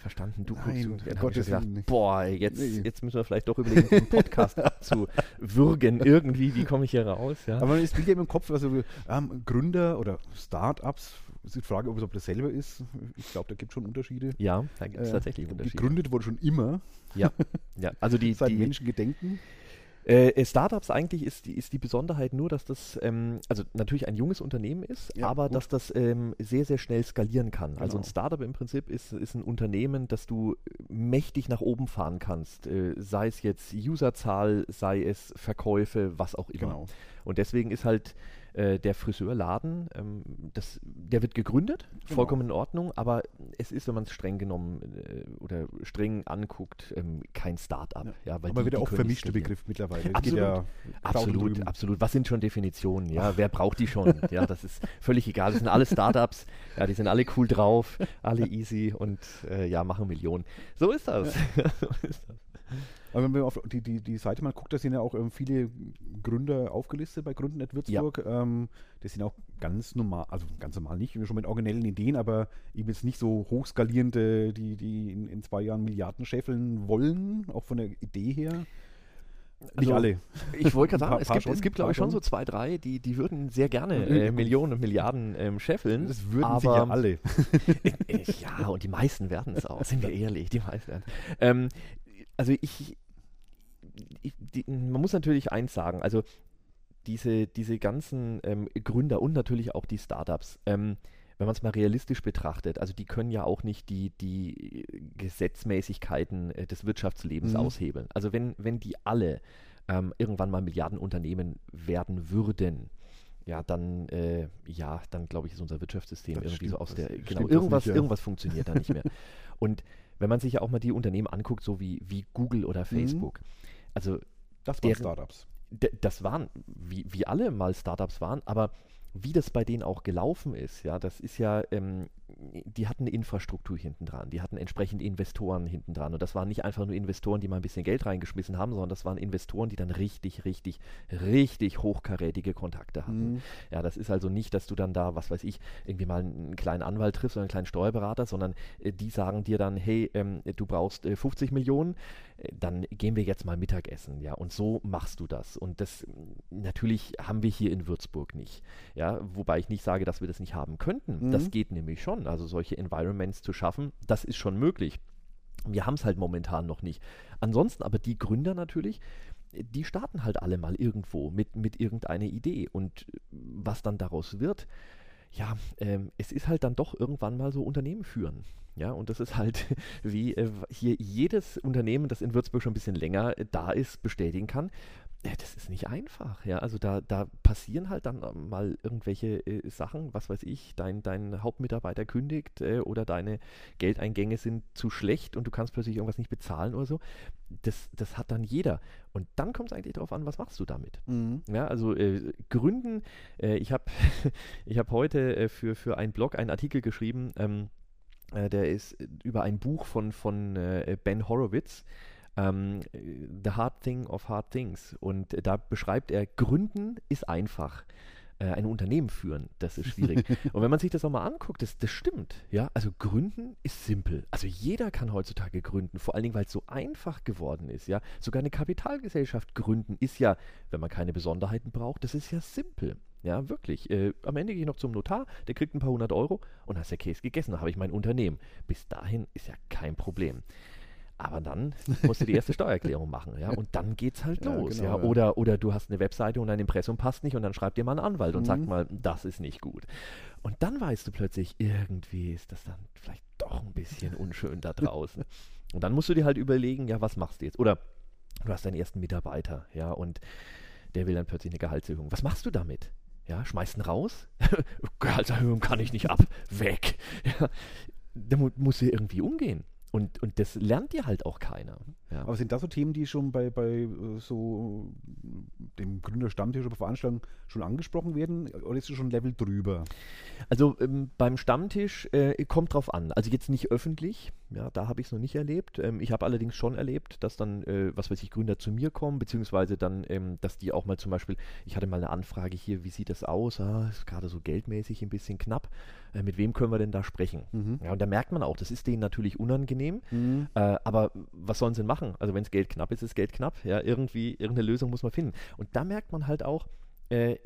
verstanden, du nein, guckst. Dann Gott, ich gedacht, nicht. boah, jetzt, jetzt müssen wir vielleicht doch überlegen, den Podcast [LAUGHS] zu würgen. Irgendwie, wie komme ich hier raus? Ja? Aber man ist wieder im Kopf, also ähm, Gründer oder Startups ist die Frage, ob es ob das selber ist. Ich glaube, da gibt es schon Unterschiede. Ja, da gibt es äh, tatsächlich Unterschiede. Gegründet wurde schon immer. Ja, [LAUGHS] ja. also die. Seit die, Menschengedenken. Äh, äh, Startups eigentlich ist die, ist die Besonderheit nur, dass das ähm, also natürlich ein junges Unternehmen ist, ja, aber gut. dass das ähm, sehr, sehr schnell skalieren kann. Genau. Also ein Startup im Prinzip ist, ist ein Unternehmen, das du mächtig nach oben fahren kannst. Äh, sei es jetzt Userzahl, sei es Verkäufe, was auch immer. Genau. Und deswegen ist halt äh, der Friseurladen, ähm, das, der wird gegründet, genau. vollkommen in Ordnung, aber es ist, wenn man es streng genommen äh, oder streng anguckt, ähm, kein Start-up. Ja. Ja, aber die, wieder auch vermischte Begriff mittlerweile. Absolut, ja absolut, absolut. Was sind schon Definitionen? Ja, wer braucht die schon? ja, das ist völlig egal. Das sind alle Startups, ja, die sind alle cool drauf, alle easy und äh, ja, machen Millionen. So ist das. [LAUGHS] so ist das. Aber wenn man auf die, die, die Seite mal guckt, da sind ja auch ähm, viele Gründer aufgelistet bei Gründen Würzburg. Ja. Ähm, das sind auch ganz normal, also ganz normal nicht, schon mit originellen Ideen, aber eben jetzt nicht so hochskalierende, die, die in, in zwei Jahren Milliarden scheffeln wollen, auch von der Idee her. Nicht also, alle. Ich wollte gerade [LAUGHS] sagen, es gibt, es gibt glaube ich, schon so zwei, drei, die, die würden sehr gerne äh, Millionen und Milliarden ähm, scheffeln. Das würden aber, ja alle. [LAUGHS] ja, und die meisten werden es auch, sind wir ehrlich, die meisten werden ähm, Also ich, ich die, man muss natürlich eins sagen, also diese, diese ganzen ähm, Gründer und natürlich auch die Startups, ähm, wenn man es mal realistisch betrachtet, also die können ja auch nicht die, die Gesetzmäßigkeiten äh, des Wirtschaftslebens mhm. aushebeln. Also wenn, wenn die alle ähm, irgendwann mal Milliardenunternehmen werden würden, ja, dann, äh, ja, dann glaube ich, ist unser Wirtschaftssystem das irgendwie stimmt, so aus der, genau, irgendwas, irgendwas funktioniert da nicht mehr. [LAUGHS] Und wenn man sich ja auch mal die Unternehmen anguckt, so wie, wie Google oder mhm. Facebook, mhm. also das waren deren, Startups. Das waren, wie, wie alle mal Startups waren, aber wie das bei denen auch gelaufen ist, ja, das ist ja, ähm, die hatten eine Infrastruktur hinten dran, die hatten entsprechend Investoren hinten dran. Und das waren nicht einfach nur Investoren, die mal ein bisschen Geld reingeschmissen haben, sondern das waren Investoren, die dann richtig, richtig, richtig hochkarätige Kontakte hatten. Mhm. Ja, das ist also nicht, dass du dann da, was weiß ich, irgendwie mal einen kleinen Anwalt triffst oder einen kleinen Steuerberater, sondern äh, die sagen dir dann, hey, ähm, du brauchst äh, 50 Millionen, dann gehen wir jetzt mal Mittagessen, ja, und so machst du das. Und das natürlich haben wir hier in Würzburg nicht, ja, wobei ich nicht sage, dass wir das nicht haben könnten. Mhm. Das geht nämlich schon. Also solche Environments zu schaffen, das ist schon möglich. Wir haben es halt momentan noch nicht. Ansonsten aber die Gründer natürlich, die starten halt alle mal irgendwo mit, mit irgendeiner Idee. Und was dann daraus wird, ja, ähm, es ist halt dann doch irgendwann mal so Unternehmen führen. Ja, und das ist halt, [LAUGHS] wie äh, hier jedes Unternehmen, das in Würzburg schon ein bisschen länger äh, da ist, bestätigen kann. Ja, das ist nicht einfach, ja. Also da, da passieren halt dann ähm, mal irgendwelche äh, Sachen, was weiß ich, dein, dein Hauptmitarbeiter kündigt äh, oder deine Geldeingänge sind zu schlecht und du kannst plötzlich irgendwas nicht bezahlen oder so. Das, das hat dann jeder. Und dann kommt es eigentlich darauf an, was machst du damit? Mhm. Ja, also äh, Gründen, äh, ich habe [LAUGHS] ich hab heute äh, für, für einen Blog einen Artikel geschrieben, ähm, äh, der ist über ein Buch von, von Ben Horowitz ähm, The Hard Thing of Hard Things. Und äh, da beschreibt er, Gründen ist einfach. Äh, ein Unternehmen führen, das ist schwierig. [LAUGHS] und wenn man sich das auch mal anguckt, das, das stimmt. Ja, also Gründen ist simpel. Also jeder kann heutzutage gründen, vor allen Dingen, weil es so einfach geworden ist. Ja, sogar eine Kapitalgesellschaft gründen ist ja, wenn man keine Besonderheiten braucht, das ist ja simpel. Ja, wirklich. Äh, am Ende gehe ich noch zum Notar, der kriegt ein paar hundert Euro und ist der Käse gegessen, dann habe ich mein Unternehmen. Bis dahin ist ja kein Problem. Aber dann musst du die erste [LAUGHS] Steuererklärung machen, ja, und dann geht's halt ja, los, genau, ja. Oder, oder du hast eine Webseite und dein Impressum passt nicht und dann schreibt dir mal ein Anwalt mhm. und sagt mal, das ist nicht gut. Und dann weißt du plötzlich, irgendwie ist das dann vielleicht doch ein bisschen unschön da draußen. [LAUGHS] Und dann musst du dir halt überlegen, ja, was machst du jetzt? Oder du hast deinen ersten Mitarbeiter, ja, und der will dann plötzlich eine Gehaltserhöhung. Was machst du damit? Ja, schmeißt ihn raus? [LAUGHS] Gehaltserhöhung kann ich nicht ab. Weg. [LAUGHS] Ja, da mu musst du irgendwie umgehen. Und, und das lernt dir halt auch keiner. Ja. Aber sind das so Themen, die schon bei, bei äh, so dem Gründerstammtisch oder Veranstaltungen schon angesprochen werden? Oder ist es schon ein Level drüber? Also ähm, beim Stammtisch äh, kommt drauf an. Also jetzt nicht öffentlich, ja, da habe ich es noch nicht erlebt. Ähm, ich habe allerdings schon erlebt, dass dann, äh, was weiß ich, Gründer zu mir kommen, beziehungsweise dann, ähm, dass die auch mal zum Beispiel, ich hatte mal eine Anfrage hier, wie sieht das aus? Ah, ist gerade so geldmäßig ein bisschen knapp. Äh, mit wem können wir denn da sprechen? Mhm. Ja, und da merkt man auch, das ist denen natürlich unangenehm, mhm. Äh, aber was sollen sie denn machen? Also wenn es Geld knapp ist, ist Geld knapp. Ja, irgendwie, irgendeine Lösung muss man finden. Und da merkt man halt auch, äh,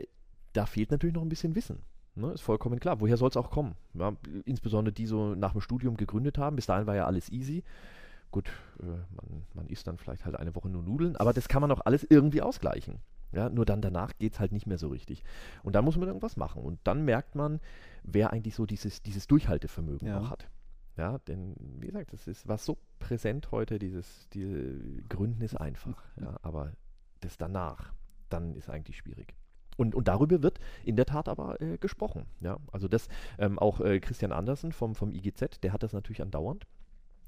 da fehlt natürlich noch ein bisschen Wissen. Ne, ist vollkommen klar. Woher soll es auch kommen? Ja, insbesondere die so nach dem Studium gegründet haben. Bis dahin war ja alles easy. Gut, äh, man, man isst dann vielleicht halt eine Woche nur Nudeln, aber das kann man auch alles irgendwie ausgleichen. Ja, nur dann danach geht es halt nicht mehr so richtig. Und dann muss man irgendwas machen. Und dann merkt man, wer eigentlich so dieses, dieses Durchhaltevermögen ja. auch hat. Ja, denn wie gesagt, das ist was so präsent heute, dieses die Gründen ist einfach. [LAUGHS] Ja, aber das danach, dann ist eigentlich schwierig. Und, und darüber wird in der Tat aber äh, gesprochen. Ja? Also das ähm, auch äh, Christian Andersen vom, vom IGZ, der hat das natürlich andauernd.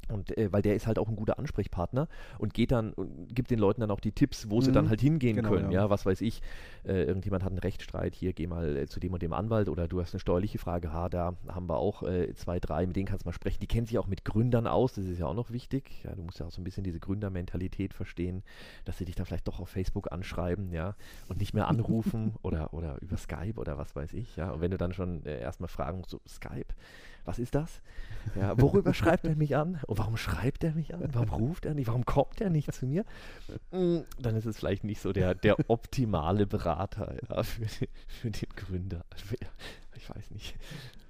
Und äh, weil der ist halt auch ein guter Ansprechpartner und geht dann und gibt den Leuten dann auch die Tipps, wo mhm. sie dann halt hingehen genau, können. Ja. ja. was weiß ich, äh, irgendjemand hat einen Rechtsstreit, hier geh mal äh, zu dem und dem Anwalt oder du hast eine steuerliche Frage, ha, da haben wir auch äh, zwei, drei, mit denen kannst du mal sprechen. Die kennen sich auch mit Gründern aus, das ist ja auch noch wichtig. Ja, du musst ja auch so ein bisschen diese Gründermentalität verstehen, dass sie dich dann vielleicht doch auf Facebook anschreiben, ja, und nicht mehr anrufen [LAUGHS] oder, oder über Skype oder was weiß ich, ja. Und wenn du dann schon äh, erstmal fragen musst, so Skype, was ist das? Ja, worüber schreibt er mich an? Und warum schreibt er mich an? Warum ruft er nicht? Warum kommt er nicht zu mir? Hm, dann ist es vielleicht nicht so der, der optimale Berater ja, für, für den Gründer. Ich weiß nicht.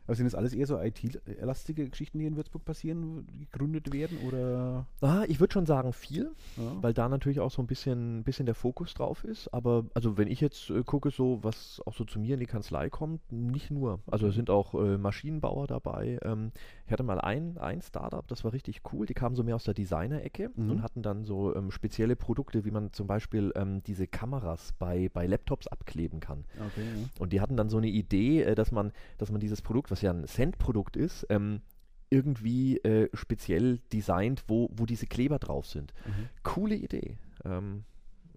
Also sind das alles eher so IT-lastige Geschichten, die in Würzburg passieren, die gegründet werden? Oder? Ah, ich würde schon sagen viel, ja. weil da natürlich auch so ein bisschen, bisschen der Fokus drauf ist. Aber also wenn ich jetzt äh, gucke, so was auch so zu mir in die Kanzlei kommt, nicht nur. Also es sind auch äh, Maschinenbauer dabei. Ähm, ich hatte mal ein, ein Startup, das war richtig cool. Die kamen so mehr aus der Designer-Ecke mhm. und hatten dann so ähm, spezielle Produkte, wie man zum Beispiel ähm, diese Kameras bei, bei Laptops abkleben kann. Okay, ja. Und die hatten dann so eine Idee, äh, dass man, dass man dieses Produkt was ja ein Cent-Produkt ist, ähm, irgendwie äh, speziell designt, wo, wo diese Kleber drauf sind. Mhm. Coole Idee. Ähm,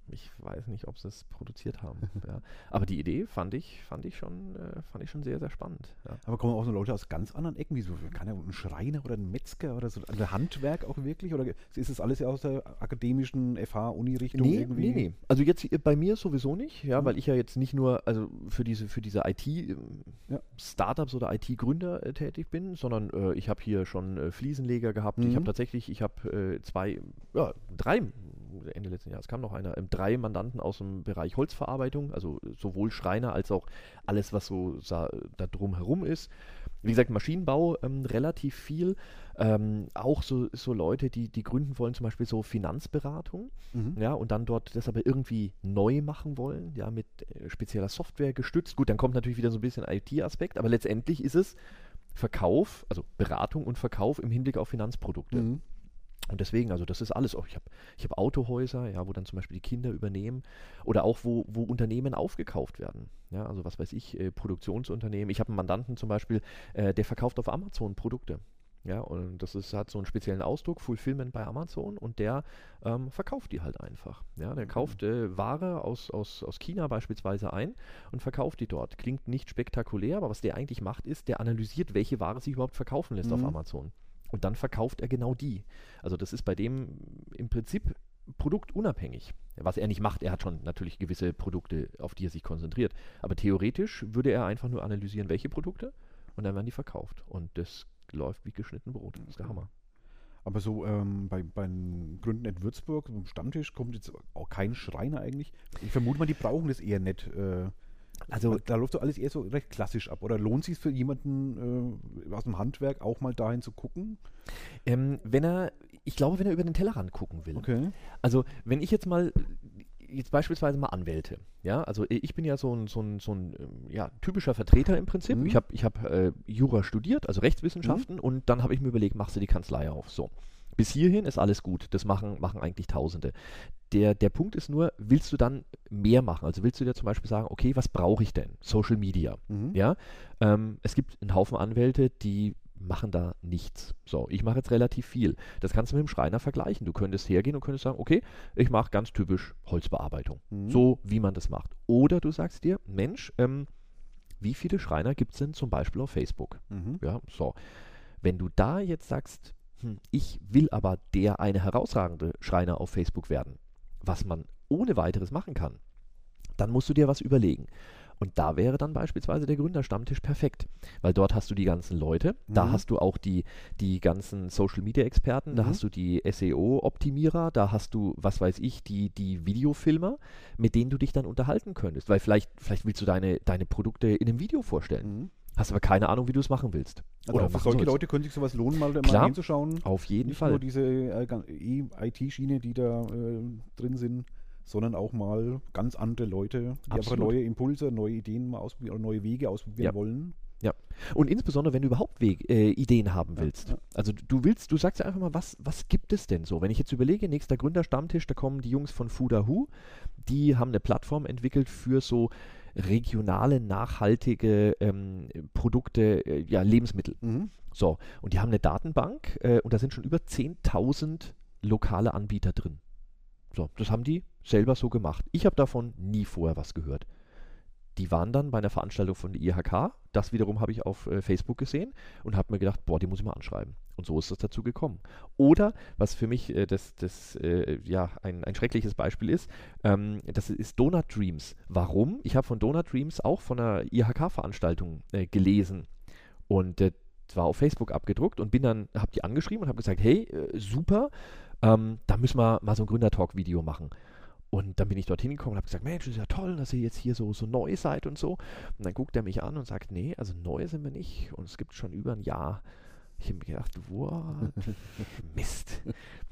ich weiß nicht, ob sie es produziert haben. [LAUGHS] ja. Aber die Idee fand ich, fand ich schon, äh, fand ich schon sehr, sehr spannend. Ja. Aber kommen auch so Leute aus ganz anderen Ecken, wie so kann ja ein Schreiner oder ein Metzger oder so, ein Handwerk auch wirklich? Oder ist das alles ja aus der akademischen FH-Uni-Richtung nee, irgendwie? Nee, nee. Also jetzt bei mir sowieso nicht, ja, mhm. weil ich ja jetzt nicht nur also für diese, für diese IT-Startups ja. oder IT-Gründer äh, tätig bin, sondern äh, ich habe hier schon äh, Fliesenleger gehabt. Mhm. Ich habe tatsächlich, ich habe äh, zwei, ja, drei Ende letzten Jahres kam noch einer, ähm, drei Mandanten aus dem Bereich Holzverarbeitung, also sowohl Schreiner als auch alles, was so da drumherum ist. Wie gesagt, Maschinenbau ähm, relativ viel. Ähm, auch so, so Leute, die, die gründen wollen, zum Beispiel so Finanzberatung, mhm. ja, und dann dort das aber irgendwie neu machen wollen, ja, mit äh, spezieller Software gestützt. Gut, dann kommt natürlich wieder so ein bisschen IT-Aspekt, aber letztendlich ist es Verkauf, also Beratung und Verkauf im Hinblick auf Finanzprodukte. Mhm. Und deswegen, also das ist alles auch. Ich habe ich hab Autohäuser, ja, wo dann zum Beispiel die Kinder übernehmen oder auch wo, wo Unternehmen aufgekauft werden. Ja, also was weiß ich, äh, Produktionsunternehmen. Ich habe einen Mandanten zum Beispiel, äh, der verkauft auf Amazon Produkte. Ja, und das ist, hat so einen speziellen Ausdruck, Fulfillment bei Amazon und der ähm, verkauft die halt einfach. Ja, der mhm. kauft äh, Ware aus, aus, aus China beispielsweise ein und verkauft die dort. Klingt nicht spektakulär, aber was der eigentlich macht, ist, der analysiert, welche Ware sich überhaupt verkaufen lässt mhm. auf Amazon. Und dann verkauft er genau die. Also das ist bei dem im Prinzip produktunabhängig. Was er nicht macht, er hat schon natürlich gewisse Produkte, auf die er sich konzentriert. Aber theoretisch würde er einfach nur analysieren, welche Produkte und dann werden die verkauft. Und das läuft wie geschnitten Brot. Das ist der Hammer. Aber so ähm, bei, beim Gründen in Würzburg, so Stammtisch, kommt jetzt auch kein Schreiner eigentlich. Ich vermute mal, die brauchen das eher nicht. Äh also da läuft so alles eher so recht klassisch ab. Oder lohnt es sich für jemanden äh, aus dem Handwerk auch mal dahin zu gucken? Ähm, wenn er, ich glaube, wenn er über den Tellerrand gucken will. Okay. Also wenn ich jetzt mal jetzt beispielsweise mal Anwälte. Ja, also ich bin ja so ein, so ein, so ein ähm, ja, typischer Vertreter im Prinzip. Mhm. Ich habe ich hab, äh, Jura studiert, also Rechtswissenschaften, mhm. und dann habe ich mir überlegt, machst du die Kanzlei auf. So. Bis hierhin ist alles gut. Das machen, machen eigentlich Tausende. Der, der Punkt ist nur, willst du dann mehr machen? Also willst du dir zum Beispiel sagen, okay, was brauche ich denn? Social Media. Mhm. Ja? Ähm, es gibt einen Haufen Anwälte, die machen da nichts. So, ich mache jetzt relativ viel. Das kannst du mit dem Schreiner vergleichen. Du könntest hergehen und könntest sagen, okay, ich mache ganz typisch Holzbearbeitung. Mhm. So, wie man das macht. Oder du sagst dir, Mensch, ähm, wie viele Schreiner gibt es denn zum Beispiel auf Facebook? Mhm. Ja, so. Wenn du da jetzt sagst, hm, ich will aber der eine herausragende Schreiner auf Facebook werden, was man ohne weiteres machen kann, dann musst du dir was überlegen. Und da wäre dann beispielsweise der Gründerstammtisch perfekt, weil dort hast du die ganzen Leute, mhm. da hast du auch die, die ganzen Social-Media-Experten, mhm. da hast du die SEO-Optimierer, da hast du, was weiß ich, die, die Videofilmer, mit denen du dich dann unterhalten könntest, weil vielleicht, vielleicht willst du deine, deine Produkte in einem Video vorstellen. Mhm. Hast aber keine Ahnung, wie du es machen willst. Also Oder für solche sollst. Leute könnte sich sowas lohnen, mal, Klar, mal hinzuschauen. Auf jeden Nicht Fall. Nicht nur diese äh, IT-Schiene, die da äh, drin sind, sondern auch mal ganz andere Leute, die Absolut. einfach neue Impulse, neue Ideen mal ausprobieren, neue Wege ausprobieren ja. wollen. Ja. Und insbesondere, wenn du überhaupt Weg, äh, Ideen haben willst. Ja, ja. Also du willst, du sagst ja einfach mal, was, was gibt es denn so? Wenn ich jetzt überlege, nächster Gründerstammtisch, da kommen die Jungs von Fudahu, die haben eine Plattform entwickelt für so regionale, nachhaltige ähm, Produkte, äh, ja, Lebensmittel. Mhm. So, und die haben eine Datenbank äh, und da sind schon über 10.000 lokale Anbieter drin. So, das haben die selber so gemacht. Ich habe davon nie vorher was gehört. Die waren dann bei einer Veranstaltung von der IHK. Das wiederum habe ich auf äh, Facebook gesehen und habe mir gedacht, boah, die muss ich mal anschreiben. Und so ist es dazu gekommen. Oder, was für mich äh, das, das äh, ja, ein, ein schreckliches Beispiel ist, ähm, das ist Donut Dreams. Warum? Ich habe von Donut Dreams auch von einer IHK-Veranstaltung äh, gelesen. Und äh, zwar auf Facebook abgedruckt und bin dann, habe die angeschrieben und habe gesagt, hey, äh, super, ähm, da müssen wir mal so ein Gründertalk-Video machen. Und dann bin ich dorthin gekommen und habe gesagt, Mensch, ist ja toll, dass ihr jetzt hier so, so neu seid und so. Und dann guckt er mich an und sagt, nee, also neu sind wir nicht. Und es gibt schon über ein Jahr. Ich habe mir gedacht, wow, [LAUGHS] Mist,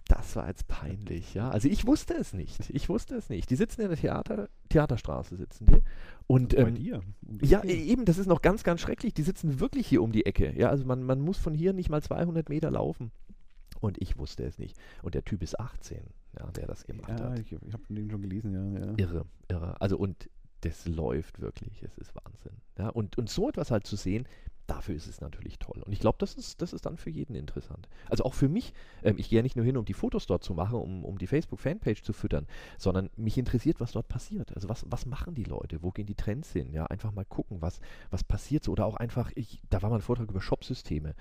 das war jetzt peinlich, ja. Also ich wusste es nicht. Ich wusste es nicht. Die sitzen in der Theater, Theaterstraße, sitzen die. Und also bei ähm, dir? ja, Ecke. eben, das ist noch ganz, ganz schrecklich. Die sitzen wirklich hier um die Ecke. Ja, also man, man muss von hier nicht mal 200 Meter laufen. Und ich wusste es nicht. Und der Typ ist 18, ja, der das gemacht ja, hat. Ich, ich habe dem schon gelesen, ja, ja. Irre, irre. Also und das läuft wirklich. Es ist Wahnsinn. Ja, und, und so etwas halt zu sehen, dafür ist es natürlich toll. Und ich glaube, das ist, das ist dann für jeden interessant. Also auch für mich, ähm, ich gehe ja nicht nur hin, um die Fotos dort zu machen, um, um die Facebook-Fanpage zu füttern, sondern mich interessiert, was dort passiert. Also was, was machen die Leute? Wo gehen die Trends hin? Ja, einfach mal gucken, was, was passiert so. Oder auch einfach, ich, da war mal ein Vortrag über Shop-Systeme.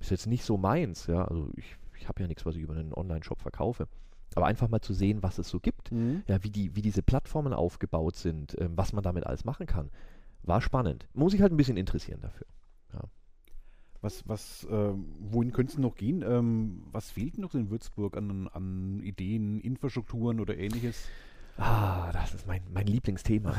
Ist jetzt nicht so meins, ja. Also ich, ich habe ja nichts, was ich über einen Online-Shop verkaufe. Aber einfach mal zu sehen, was es so gibt, mhm. ja, wie, die, wie diese Plattformen aufgebaut sind, ähm, was man damit alles machen kann, war spannend. Muss ich halt ein bisschen interessieren dafür. Was, was, äh, wohin könnte es noch gehen? Ähm, was fehlt noch in Würzburg an, an Ideen, Infrastrukturen oder ähnliches? Ah, das ist mein, mein Lieblingsthema.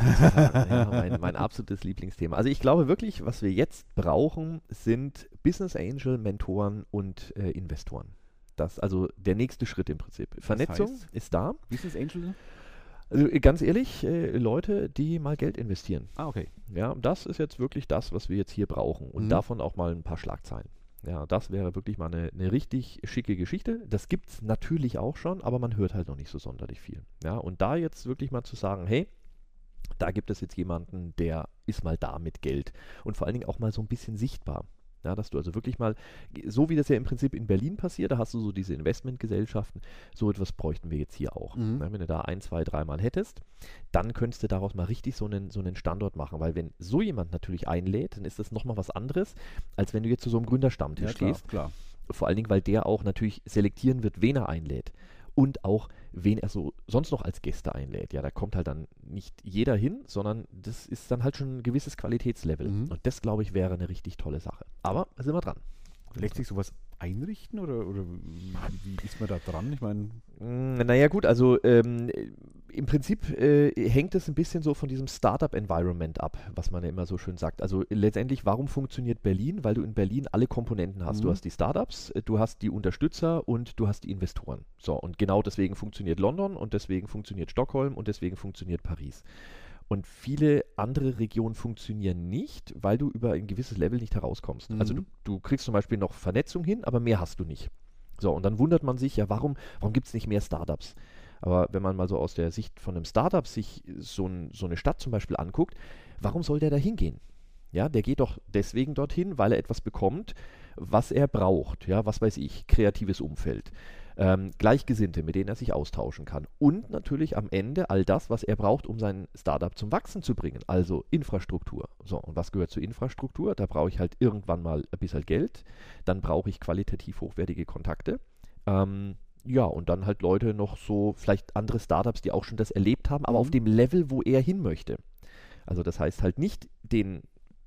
ja, mein, mein absolutes Lieblingsthema. Also ich glaube wirklich, was wir jetzt brauchen, sind Business Angel, Mentoren und äh, Investoren. Das also der nächste Schritt im Prinzip. Vernetzung heißt, ist da. Business Angel? Also äh, ganz ehrlich, äh, Leute, die mal Geld investieren. Ah, okay. Ja, das ist jetzt wirklich das, was wir jetzt hier brauchen. Und mhm. davon auch mal ein paar Schlagzeilen. Ja, das wäre wirklich mal eine, eine richtig schicke Geschichte. Das gibt es natürlich auch schon, aber man hört halt noch nicht so sonderlich viel. Ja, und da jetzt wirklich mal zu sagen, hey, da gibt es jetzt jemanden, der ist mal da mit Geld und vor allen Dingen auch mal so ein bisschen sichtbar. Ja, dass du also wirklich mal, so wie das ja im Prinzip in Berlin passiert, da hast du so diese Investmentgesellschaften, so etwas bräuchten wir jetzt hier auch. Mhm. Ja, wenn du da ein, zwei, dreimal hättest, dann könntest du daraus mal richtig so einen, so einen Standort machen, weil wenn so jemand natürlich einlädt, dann ist das nochmal was anderes, als wenn du jetzt zu so einem Gründerstammtisch ja, klar, gehst. Klar. Vor allen Dingen, weil der auch natürlich selektieren wird, wen er einlädt und auch wen er so sonst noch als Gäste einlädt. Ja, da kommt halt dann nicht jeder hin, sondern das ist dann halt schon ein gewisses Qualitätslevel. Mhm. Und das, glaube ich, wäre eine richtig tolle Sache. Aber sind wir dran. Lässt sich sowas einrichten oder, oder wie, ist man da dran? Ich meine. Mm, naja, gut, also ähm, im Prinzip äh, hängt es ein bisschen so von diesem Startup-Environment ab, was man ja immer so schön sagt. Also letztendlich, warum funktioniert Berlin? Weil du in Berlin alle Komponenten hast. Mhm. Du hast die Startups, äh, du hast die Unterstützer und du hast die Investoren. So, und genau deswegen funktioniert London und deswegen funktioniert Stockholm und deswegen funktioniert Paris. Und viele andere Regionen funktionieren nicht, weil du über ein gewisses Level nicht herauskommst. Also mhm. Also du, du kriegst zum Beispiel noch Vernetzung hin, aber mehr hast du nicht. So, und dann wundert man sich, ja, warum, warum gibt es nicht mehr Startups? Aber wenn man mal so aus der Sicht von einem Startup sich so, ein, so eine Stadt zum Beispiel anguckt, warum soll der da hingehen? Ja, der geht doch deswegen dorthin, weil er etwas bekommt, was er braucht. Ja, was weiß ich, kreatives Umfeld ähm, Gleichgesinnte, mit denen er sich austauschen kann. Und natürlich am Ende all das, was er braucht, um sein Startup zum Wachsen zu bringen. Also Infrastruktur. So, und was gehört zur Infrastruktur? Da brauche ich halt irgendwann mal ein bisschen Geld. Dann brauche ich qualitativ hochwertige Kontakte. Ähm, ja, und dann halt Leute noch so, vielleicht andere Startups, die auch schon das erlebt haben, aber mhm. auf dem Level, wo er hin möchte. Also das heißt halt nicht den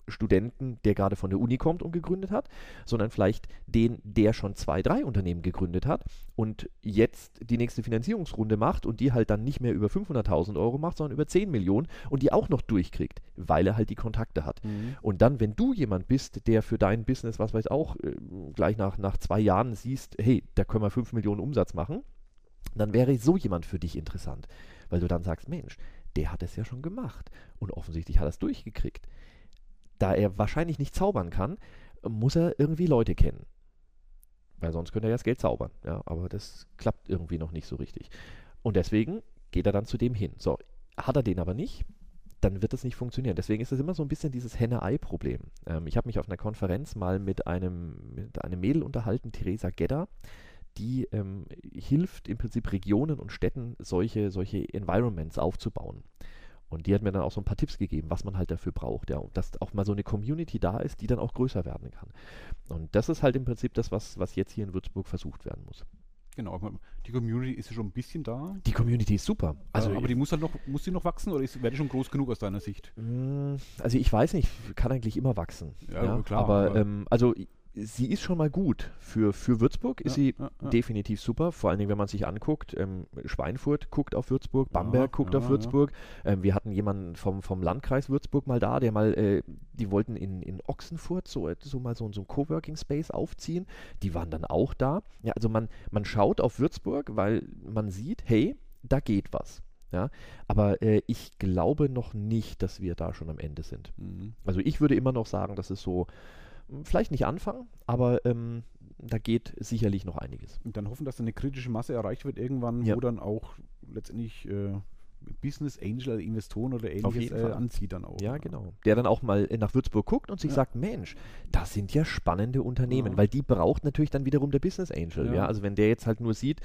Studenten, der gerade von der Uni kommt und gegründet hat, sondern vielleicht den, der schon zwei, drei Unternehmen gegründet hat und jetzt die nächste Finanzierungsrunde macht und die halt dann nicht mehr über 500.000 Euro macht, sondern über 10 Millionen und die auch noch durchkriegt, weil er halt die Kontakte hat. Mhm. Und dann, wenn du jemand bist, der für dein Business, was weiß auch, äh, gleich nach, nach zwei Jahren siehst, hey, da können wir 5 Millionen Umsatz machen, dann wäre so jemand für dich interessant, weil du dann sagst, Mensch, der hat es ja schon gemacht und offensichtlich hat er es durchgekriegt da er wahrscheinlich nicht zaubern kann, muss er irgendwie Leute kennen. Weil sonst könnte er ja das Geld zaubern. Ja, aber das klappt irgendwie noch nicht so richtig. Und deswegen geht er dann zu dem hin. So, hat er den aber nicht, dann wird das nicht funktionieren. Deswegen ist es immer so ein bisschen dieses Henne-Ei-Problem. Ähm, ich habe mich auf einer Konferenz mal mit einem, mit einem Mädel unterhalten, Theresa Gedder, die ähm, hilft im Prinzip Regionen und Städten solche, solche Environments aufzubauen. Und die hat mir dann auch so ein paar Tipps gegeben, was man halt dafür braucht, ja, und dass auch mal so eine Community da ist, die dann auch größer werden kann. Und das ist halt im Prinzip das, was, was jetzt hier in Würzburg versucht werden muss. Genau, die Community ist ja schon ein bisschen da. Die Community ist super. Also, ja, aber die muss halt noch, muss die noch wachsen oder ist, wäre die schon groß genug aus deiner Sicht? Mm, also ich weiß nicht, kann eigentlich immer wachsen. Ja, ja klar. Aber, aber ähm, also sie ist schon mal gut. Für, für Würzburg ist ja, sie ja, ja. definitiv super. Vor allen Dingen, wenn man sich anguckt, ähm, Schweinfurt guckt auf Würzburg, Bamberg guckt auf Würzburg. Ähm, wir hatten jemanden vom, vom Landkreis Würzburg mal da, der mal, äh, die wollten in, in Ochsenfurt so, so mal so, so ein Coworking Space aufziehen. Die waren dann auch da. Ja, also man, man schaut auf Würzburg, weil man sieht, hey, da geht was. Ja, aber äh, ich glaube noch nicht, dass wir da schon am Ende sind. Mhm. Also ich würde immer noch sagen, dass es so vielleicht nicht anfangen, aber ähm, da geht sicherlich noch einiges. Und dann hoffen, dass eine kritische Masse erreicht wird irgendwann, ja. wo dann auch letztendlich äh, Business Angel, Investoren oder ähnliches äh, anzieht dann auch. Ja, genau. Der dann auch mal nach Würzburg guckt und sich ja. sagt, Mensch, das sind ja spannende Unternehmen, ja. weil die braucht natürlich dann wiederum der Business Angel. Ja. ja. Also wenn der jetzt halt nur sieht,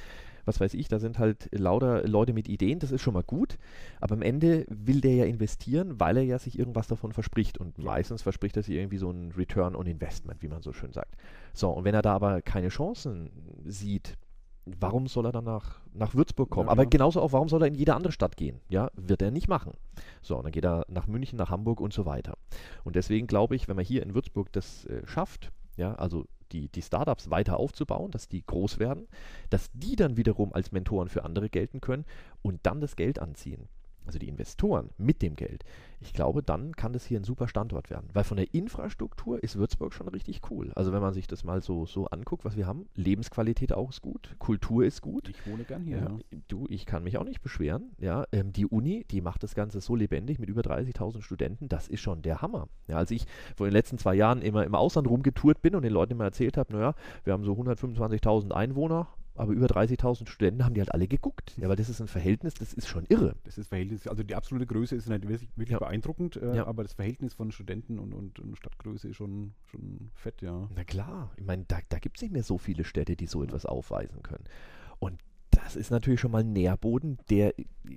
was weiß ich, da sind halt lauter Leute mit Ideen, das ist schon mal gut, aber am Ende will der ja investieren, weil er ja sich irgendwas davon verspricht und meistens verspricht er sich irgendwie so ein Return on Investment, wie man so schön sagt. So, und wenn er da aber keine Chancen sieht, warum soll er dann nach, nach Würzburg kommen? Ja, Aber genauso auch, warum soll er in jede andere Stadt gehen? Ja, wird er nicht machen. So, und dann geht er nach München, nach Hamburg und so weiter. Und deswegen glaube ich, wenn man hier in Würzburg das äh, schafft, ja, also die, die Startups weiter aufzubauen, dass die groß werden, dass die dann wiederum als Mentoren für andere gelten können und dann das Geld anziehen also die Investoren mit dem Geld, ich glaube, dann kann das hier ein super Standort werden. Weil von der Infrastruktur ist Würzburg schon richtig cool. Also wenn man sich das mal so, so anguckt, was wir haben, Lebensqualität auch ist gut, Kultur ist gut. Ich wohne gern hier. Ja, Du, ich kann mich auch nicht beschweren. Ja, ähm, die Uni, die macht das Ganze so lebendig mit über 30.000 Studenten, das ist schon der Hammer. Ja, als ich vor den letzten zwei Jahren immer im Ausland rumgetourt bin und den Leuten immer erzählt habe, naja, wir haben so 125.000 Einwohner, aber über 30.000 Studenten haben die halt alle geguckt. Ja, weil das ist ein Verhältnis, das ist schon irre. Das ist Verhältnis, also die absolute Größe ist nicht wirklich, wirklich ja. beeindruckend, äh, ja. aber das Verhältnis von Studenten und, und, und, Stadtgröße ist schon, schon fett, ja. Na klar, ich meine, da, da gibt es nicht mehr so viele Städte, die so etwas aufweisen können. Und das ist natürlich schon mal ein Nährboden, der,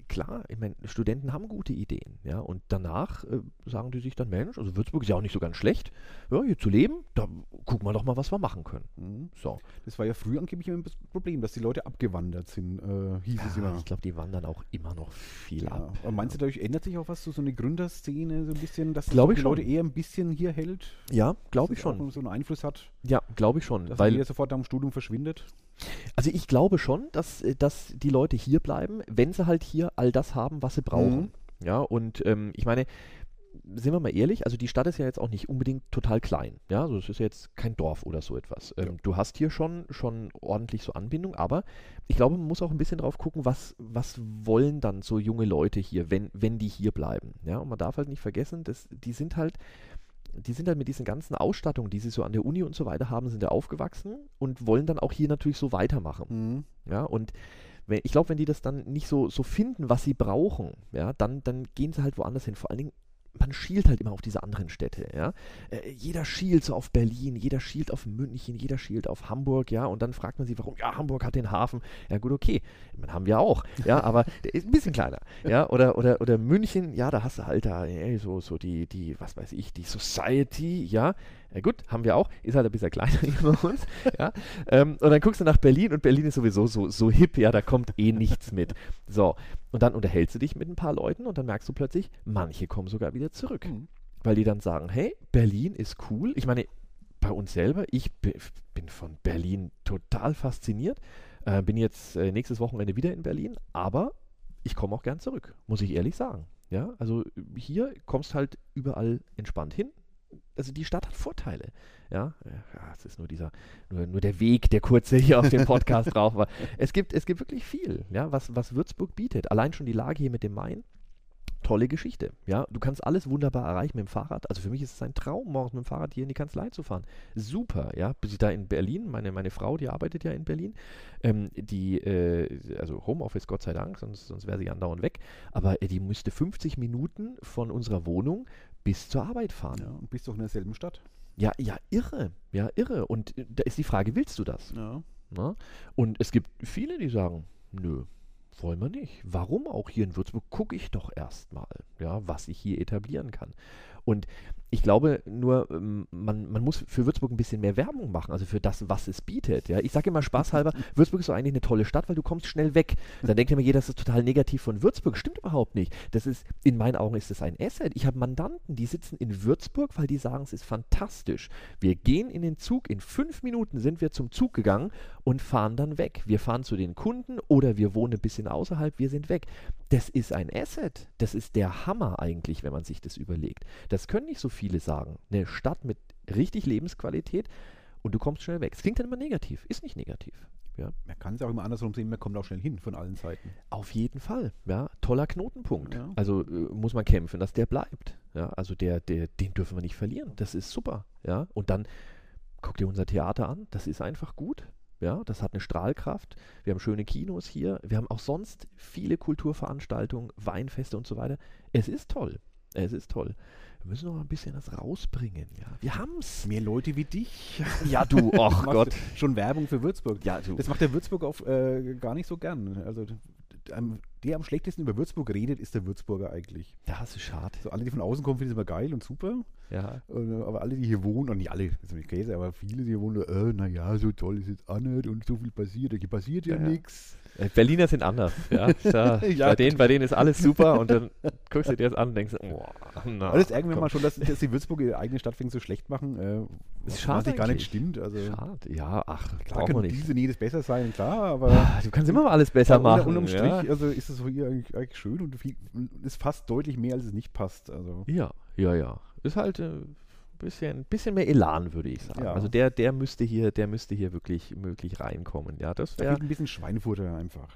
klar, ich meine, Studenten haben gute Ideen, ja, und danach äh, sagen die sich dann, Mensch, also Würzburg ist ja auch nicht so ganz schlecht, ja, hier zu leben, da gucken wir doch mal, was wir machen können. Mhm. So. Das war ja früher angeblich immer das Problem, dass die Leute abgewandert sind, äh, hieß ja, es immer. Ich glaube, die wandern auch immer noch viel ja. ab. Aber meinst du, dadurch ändert sich auch was, so, so eine Gründerszene, so ein bisschen, dass glaub die Leute eher ein bisschen hier hält? Ja, glaube ich schon. so einen Einfluss hat? Ja, glaube ich schon. Dass weil jeder sofort am Studium verschwindet? Also ich glaube schon, dass, äh, dass die Leute hier bleiben, wenn sie halt hier all das haben, was sie brauchen. Mhm. Ja, und ähm, ich meine, sind wir mal ehrlich, also die Stadt ist ja jetzt auch nicht unbedingt total klein. Ja, also es ist jetzt kein Dorf oder so etwas. Ähm, ja. Du hast hier schon, schon ordentlich so Anbindung, aber ich glaube, man muss auch ein bisschen drauf gucken, was, was wollen dann so junge Leute hier, wenn, wenn die hier bleiben. Ja, und man darf halt nicht vergessen, dass die sind halt, die sind halt mit diesen ganzen Ausstattungen, die sie so an der Uni und so weiter haben, sind ja aufgewachsen und wollen dann auch hier natürlich so weitermachen. Mhm. Ja, und wenn, ich glaube, wenn die das dann nicht so, so finden, was sie brauchen, ja, dann, dann gehen sie halt woanders hin. Vor allen Dingen man schielt halt immer auf diese anderen Städte, ja. Äh, jeder schielt so auf Berlin, jeder schielt auf München, jeder schielt auf Hamburg, ja. Und dann fragt man sich, warum? Ja, Hamburg hat den Hafen. Ja, gut, okay. Man haben wir auch, ja, aber [LAUGHS] der ist ein bisschen kleiner, ja. Oder, oder, oder München, ja, da hast du halt da ey, so, so die, die, was weiß ich, die Society, ja. Ja gut, haben wir auch, ist halt ein bisschen kleiner [LAUGHS] über uns, ja. Ähm, und dann guckst du nach Berlin und Berlin ist sowieso so, so hip, ja, da kommt eh nichts mit. So, und dann unterhältst du dich mit ein paar Leuten und dann merkst du plötzlich, manche kommen sogar wieder zurück. Mhm. Weil die dann sagen, hey, Berlin ist cool. Ich meine, bei uns selber, ich bin von Berlin total fasziniert. Äh, bin jetzt äh, nächstes Wochenende wieder in Berlin, aber ich komme auch gern zurück, muss ich ehrlich sagen. Ja, also hier kommst halt überall entspannt hin. Also die Stadt hat Vorteile. Ja, ja es ist nur dieser, nur, nur der Weg, der kurze hier auf dem Podcast [LAUGHS] drauf war. Es gibt, es gibt wirklich viel, ja, was, was Würzburg bietet. Allein schon die Lage hier mit dem Main tolle Geschichte. Ja, du kannst alles wunderbar erreichen mit dem Fahrrad. Also für mich ist es ein Traum, morgens mit dem Fahrrad hier in die Kanzlei zu fahren. Super, ja. Bis ich da in Berlin, meine, meine Frau, die arbeitet ja in Berlin, ähm, die, äh, also Homeoffice, Gott sei Dank, sonst, sonst wäre sie andauernd weg, aber äh, die müsste 50 Minuten von unserer Wohnung bis zur Arbeit fahren. Ja, und bist doch in derselben Stadt. Ja, ja, irre. Ja, irre. Und äh, da ist die Frage, willst du das? Ja. Na? Und es gibt viele, die sagen, nö, wollen wir nicht. Warum auch hier in Würzburg? Gucke ich doch erstmal, ja, was ich hier etablieren kann. Und Ich glaube nur, ähm, man, man muss für Würzburg ein bisschen mehr Werbung machen, also für das, was es bietet. Ja? Ich sage immer spaßhalber, [LAUGHS] Würzburg ist so eigentlich eine tolle Stadt, weil du kommst schnell weg. Dann denkt immer jeder, das ist total negativ von Würzburg. Stimmt überhaupt nicht. Das ist, in meinen Augen ist es ein Asset. Ich habe Mandanten, die sitzen in Würzburg, weil die sagen, es ist fantastisch. Wir gehen in den Zug, in fünf Minuten sind wir zum Zug gegangen und fahren dann weg. Wir fahren zu den Kunden oder wir wohnen ein bisschen außerhalb, wir sind weg. Das ist ein Asset. Das ist der Hammer eigentlich, wenn man sich das überlegt. Das können nicht so viele sagen. Eine Stadt mit richtig Lebensqualität und du kommst schnell weg. Es klingt dann immer negativ, ist nicht negativ. Ja. Man kann es auch immer andersrum sehen, man kommt auch schnell hin von allen Seiten. Auf jeden Fall, ja. Toller Knotenpunkt. Ja. Also äh, muss man kämpfen, dass der bleibt. Ja. Also der, der, den dürfen wir nicht verlieren. Das ist super. Ja. Und dann guck dir unser Theater an, das ist einfach gut. Ja, das hat eine Strahlkraft. Wir haben schöne Kinos hier. Wir haben auch sonst viele Kulturveranstaltungen, Weinfeste und so weiter. Es ist toll. Es ist toll. Wir müssen noch ein bisschen das rausbringen. Ja, wir haben's. Mehr Leute wie dich. Ja, du, [LAUGHS] ach Gott. Schon Werbung für Würzburg. Ja, du. Das macht der Würzburg auf, äh, gar nicht so gern. Also der am schlechtesten über Würzburg redet, ist der Würzburger eigentlich. Ja, das ist schade. So, alle, die von außen kommen, finden es immer geil und super. Ja. Und, aber alle, die hier wohnen, und nicht alle, das ist nicht Käse, aber viele, die hier wohnen, äh, naja, so toll ist es auch nicht und so viel passiert, hier passiert ja, ja nichts. Äh, Berliner sind anders, ja. [LAUGHS] Da, ja. Bei, denen, bei denen ist alles super und dann guckst du dir das an und denkst, oh, na, Aber das ärgern wir mal schon, dass, dass die Würzburg ihre eigene Stadt so schlecht machen. Äh, ist schade. gar nicht stimmt. Also schade, ja, ach, klar kann diese jedes besser sein, klar, aber. Ah, du kannst immer mal alles besser machen. Unterm Strich, ja. also ist es hier eigentlich, eigentlich schön und viel, ist fast deutlich mehr, als es nicht passt. Also. Ja, ja, ja. Ist halt. Äh, bisschen, bisschen mehr Elan, würde ich sagen. Ja. Also der, der müsste hier, der müsste hier wirklich möglich reinkommen. Ja, das wäre ein bisschen Schweinfutter einfach.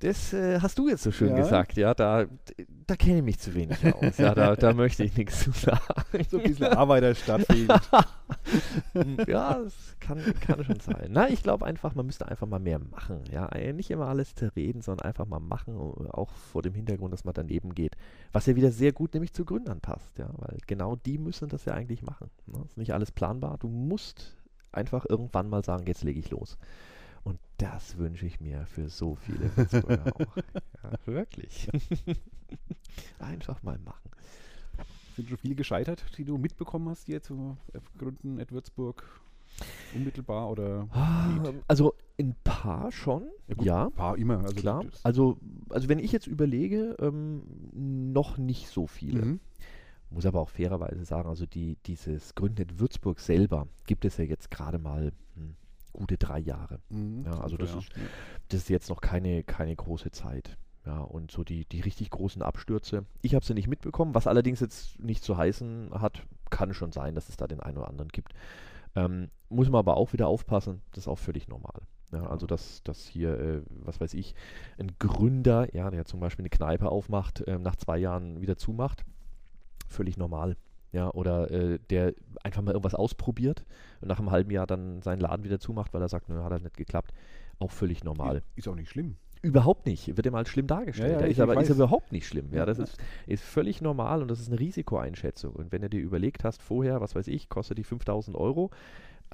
Das äh, hast du jetzt so schön ja. gesagt. Ja, da, da kenne ich mich zu wenig aus. Ja, da, da möchte ich nichts zu sagen. So ein bisschen Arbeiterstadt. [LAUGHS] ja, das kann, kann schon sein. Na, ich glaube einfach, man müsste einfach mal mehr machen. Ja, äh, nicht immer alles zu reden, sondern einfach mal machen, auch vor dem Hintergrund, dass man daneben geht. Was ja wieder sehr gut nämlich zu Gründern passt. Ja, weil genau die müssen das ja eigentlich machen. Ne? Ist nicht alles planbar. Du musst einfach irgendwann mal sagen, jetzt lege ich los. Das wünsche ich mir für so viele Würzburger [LAUGHS] auch. Ja, wirklich. [LAUGHS] einfach mal machen. Sind schon viele gescheitert, die du mitbekommen hast, die zu gründen at Würzburg? Unmittelbar oder? Ah, also ein paar schon. Ja, gut, ja. Ein paar immer. Also klar. Also, also wenn ich jetzt überlege, ähm, noch nicht so viele. Mhm. Muss aber auch fairerweise sagen, also die, dieses Gründet Würzburg selber gibt es ja jetzt gerade mal gute drei Jahre. Mhm, ja, also das, ja. ist, das ist jetzt noch keine, keine große Zeit. Ja, und so die, die richtig großen Abstürze. Ich habe sie nicht mitbekommen, was allerdings jetzt nicht zu heißen hat, kann schon sein, dass es da den einen oder anderen gibt. Ähm, muss man aber auch wieder aufpassen, das ist auch völlig normal. Ja, also dass, dass hier, äh, was weiß ich, ein Gründer, ja, der zum Beispiel eine Kneipe aufmacht, äh, nach zwei Jahren wieder zumacht, völlig normal. Ja, oder äh, der einfach mal irgendwas ausprobiert und nach einem halben Jahr dann seinen Laden wieder zumacht, weil er sagt, nö, hat das nicht geklappt. Auch völlig normal. Ist auch nicht schlimm. Überhaupt nicht. Wird immer als schlimm dargestellt. Ja, ja, ist aber ist überhaupt nicht schlimm. Ja, das ist, ist völlig normal und das ist eine Risikoeinschätzung. Und wenn du dir überlegt hast, vorher, was weiß ich, kostet die 5000 Euro,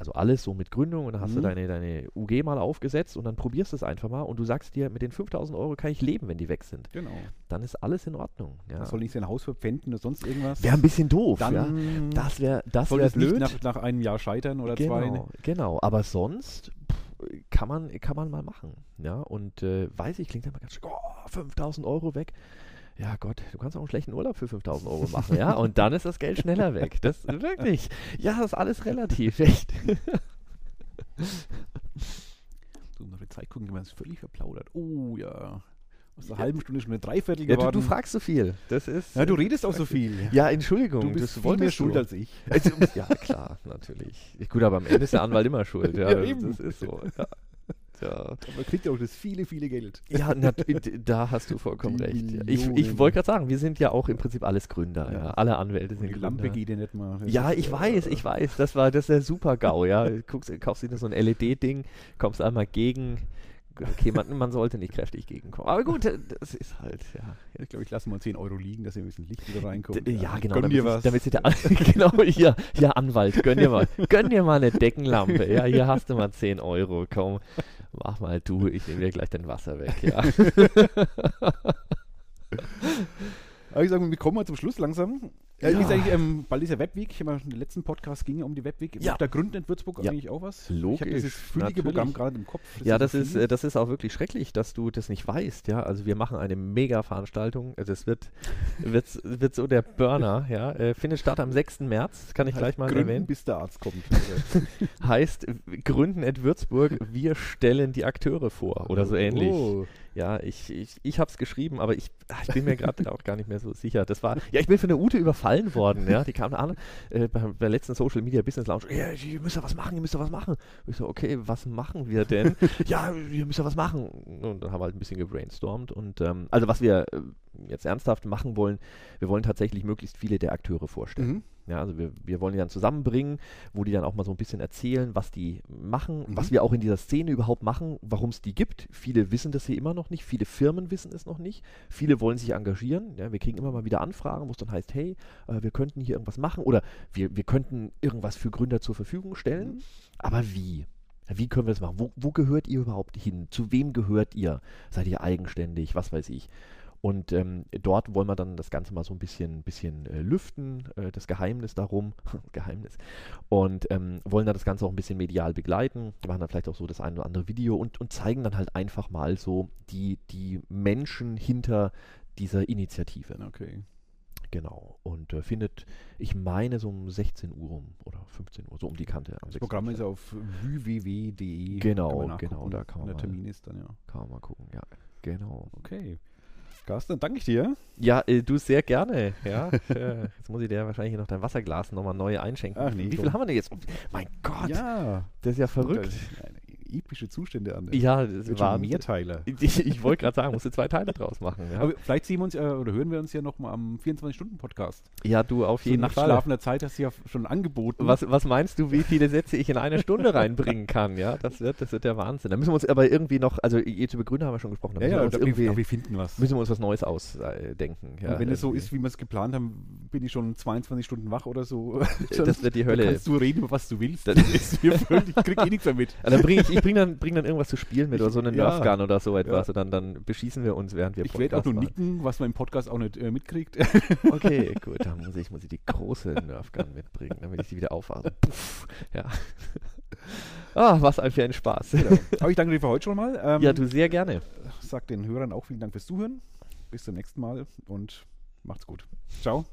also alles so mit Gründung und dann hast mhm. du deine, deine UG mal aufgesetzt und dann probierst du es einfach mal und du sagst dir, mit den 5000 Euro kann ich leben, wenn die weg sind. Genau. Dann ist alles in Ordnung. Ja. Soll nicht sein Haus verpfänden oder sonst irgendwas. Wäre ein bisschen doof. Dann ja. Das wäre das soll wär blöd. Nach, nach, einem Jahr scheitern oder genau, zwei. Genau, aber sonst pff, kann, man, kann man mal machen. Ja, und äh, weiß ich, klingt immer ganz schön, oh, 5000 Euro weg ja Gott, du kannst auch einen schlechten Urlaub für 5000 Euro machen, ja, und dann ist das Geld schneller weg. Das [LAUGHS] wirklich, ja, das ist alles relativ, echt. [LAUGHS] so, mal die Zeit gucken, wir haben es völlig verplaudert. Oh ja. Aus einer ja. halben Stunde schon eine Dreiviertel geworden. Ja, du, du, fragst so viel. Das ist. Ja, du redest auch so viel. Ja, Entschuldigung. Du bist viel mehr schuld als ich. Ja, klar, natürlich. Gut, aber am Ende ist der Anwalt immer schuld. [LAUGHS] Ja, ja eben. Das ist so. Ja ja. Man kriegt ja auch das viele, viele Geld. Ja, na, da hast du vollkommen Die recht. Ich, ich wollte gerade sagen, wir sind ja auch im Prinzip alles Gründer. Ja. Ja. Alle Anwälte sind die Gründer. Lampe geht ja nicht mal. Ja, ich weiß, ich weiß. Das war das ist der Super-GAU. Ja. [LAUGHS] Guckst, kaufst dir so ein LED-Ding, kommst einmal gegen okay, man, man, sollte nicht kräftig gegenkommen. Aber gut, das ist halt, ja. Ich glaube, ich lasse mal 10 Euro liegen, dass ihr ein bisschen Licht wieder reinkommt. D ja, genau. Gönn dir was. Damit sie der, genau, hier, hier, Anwalt, gönn dir mal, [LAUGHS] gönn dir mal eine Deckenlampe. Ja, hier hast du mal 10 Euro, komm. Mach mal du, ich nehme dir gleich dein Wasser weg, ja. Aber ich sage, wir kommen mal zum Schluss langsam. Ja. Ist ähm, bald ist der Webweek. Ich habe im letzten Podcast ging ja um die Webweek. Ja. Macht der Gründnet Würzburg ja. eigentlich auch was? Logisch. Ich habe dieses füllige Programm gerade im Kopf. Das ja, das ist, äh, das ist auch wirklich schrecklich, dass du das nicht weißt. Ja, also wir machen eine Mega-Veranstaltung. Also es wird, wird, wird so der Burner. [LAUGHS] ja, äh, findet statt am 6. März. Kann ich heißt gleich mal Gründen, erwähnen. bis der Arzt kommt. [LAUGHS] heißt Gründen at Würzburg. Wir stellen die Akteure vor oder so ähnlich. Oh. Ja, ich, ich, ich habe es geschrieben, aber ich, ich bin mir gerade [LAUGHS] auch gar nicht mehr so sicher. Das war, ja, ich bin von der Ute überfallen worden. Ja, die kam an äh, bei, bei der letzten Social Media Business Lounge. Ja, ihr müsst ja was machen, ihr müsst ja was machen. ich so, okay, was machen wir denn? [LAUGHS] ja, ihr müsst ja was machen. Und dann haben wir halt ein bisschen gebrainstormt. Und ähm, also was wir äh, jetzt ernsthaft machen wollen, wir wollen tatsächlich möglichst viele der Akteure vorstellen. Mhm. Ja, also wir, wir wollen die dann zusammenbringen, wo die dann auch mal so ein bisschen erzählen, was die machen, mhm. was wir auch in dieser Szene überhaupt machen, warum es die gibt. Viele wissen das hier immer noch nicht, viele Firmen wissen es noch nicht, viele wollen sich engagieren. Ja, wir kriegen immer mal wieder Anfragen, wo es dann heißt, hey, äh, wir könnten hier irgendwas machen oder wir, wir könnten irgendwas für Gründer zur Verfügung stellen. Mhm. Aber wie? Wie können wir das machen? Wo, wo gehört ihr überhaupt hin? Zu wem gehört ihr? Seid ihr eigenständig? Was weiß ich? Und ähm, dort wollen wir dann das Ganze mal so ein bisschen, bisschen äh, lüften, äh, das Geheimnis darum, [LAUGHS] Geheimnis, und ähm, wollen dann das Ganze auch ein bisschen medial begleiten, machen dann vielleicht auch so das ein oder andere Video und, und zeigen dann halt einfach mal so die, die Menschen hinter dieser Initiative. Okay. Genau. Und äh, findet, ich meine, so um 16 Uhr um, oder 15 Uhr, so um die Kante. das Programm ist auf www.de. Genau, genau, da kann man. Der Termin ist dann, ja. Kann man mal gucken, ja. Genau. Okay. Carsten, danke ich dir. Ja, äh, du sehr gerne. Ja, äh, jetzt muss ich dir wahrscheinlich noch dein Wasserglas nochmal neu einschenken. Ach, nee, Wie viel haben wir denn jetzt? mein Gott. Ja. Das ist ja verrückt. Das epische Zustände an. Ja, das waren Mehrteile. [LAUGHS] Ich, ich wollte gerade sagen, musst du zwei Teile draus machen. Ja. Aber vielleicht sehen wir uns ja oder hören wir uns ja noch mal am 24-Stunden-Podcast. Ja, du auf jeden so Fall. Nach schlafender Zeit hast du ja schon angeboten. Was, was meinst du, wie viele Sätze ich in einer Stunde reinbringen kann? Ja, das wird, das wird der Wahnsinn. Da müssen wir uns aber irgendwie noch, also jetzt über Grüne haben wir schon gesprochen. Da ja, ja, wir, irgendwie, wir finden was. Müssen wir uns was Neues ausdenken. Ja, wenn es so ist, wie wir es geplant haben, bin ich schon 22 Stunden wach oder so. das wird die Hölle. Da kannst du reden, was du willst. Das ist mir völlig, ich krieg eh nichts mehr mit. Ja, dann bring ich, ich [LAUGHS] bring dann, bring dann irgendwas zu spielen mit oder so eine ja. Nerfgun oder so etwas. Ja. Und dann, dann beschießen wir uns, während wir Ich werde auch nur nicken, was man im Podcast auch nicht äh, mitkriegt. [LAUGHS] Okay, [LAUGHS] gut, dann muss ich, muss ich die große Nerfgun mitbringen, damit ich sie wieder aufhabe. Puff, ja. Ah, was ein für ein Spaß. Genau. Aber ich danke dir für heute schon mal. Ähm, ja, du sehr gerne. Sag den Hörern auch vielen Dank fürs Zuhören. Bis zum nächsten Mal und macht's gut. Ciao.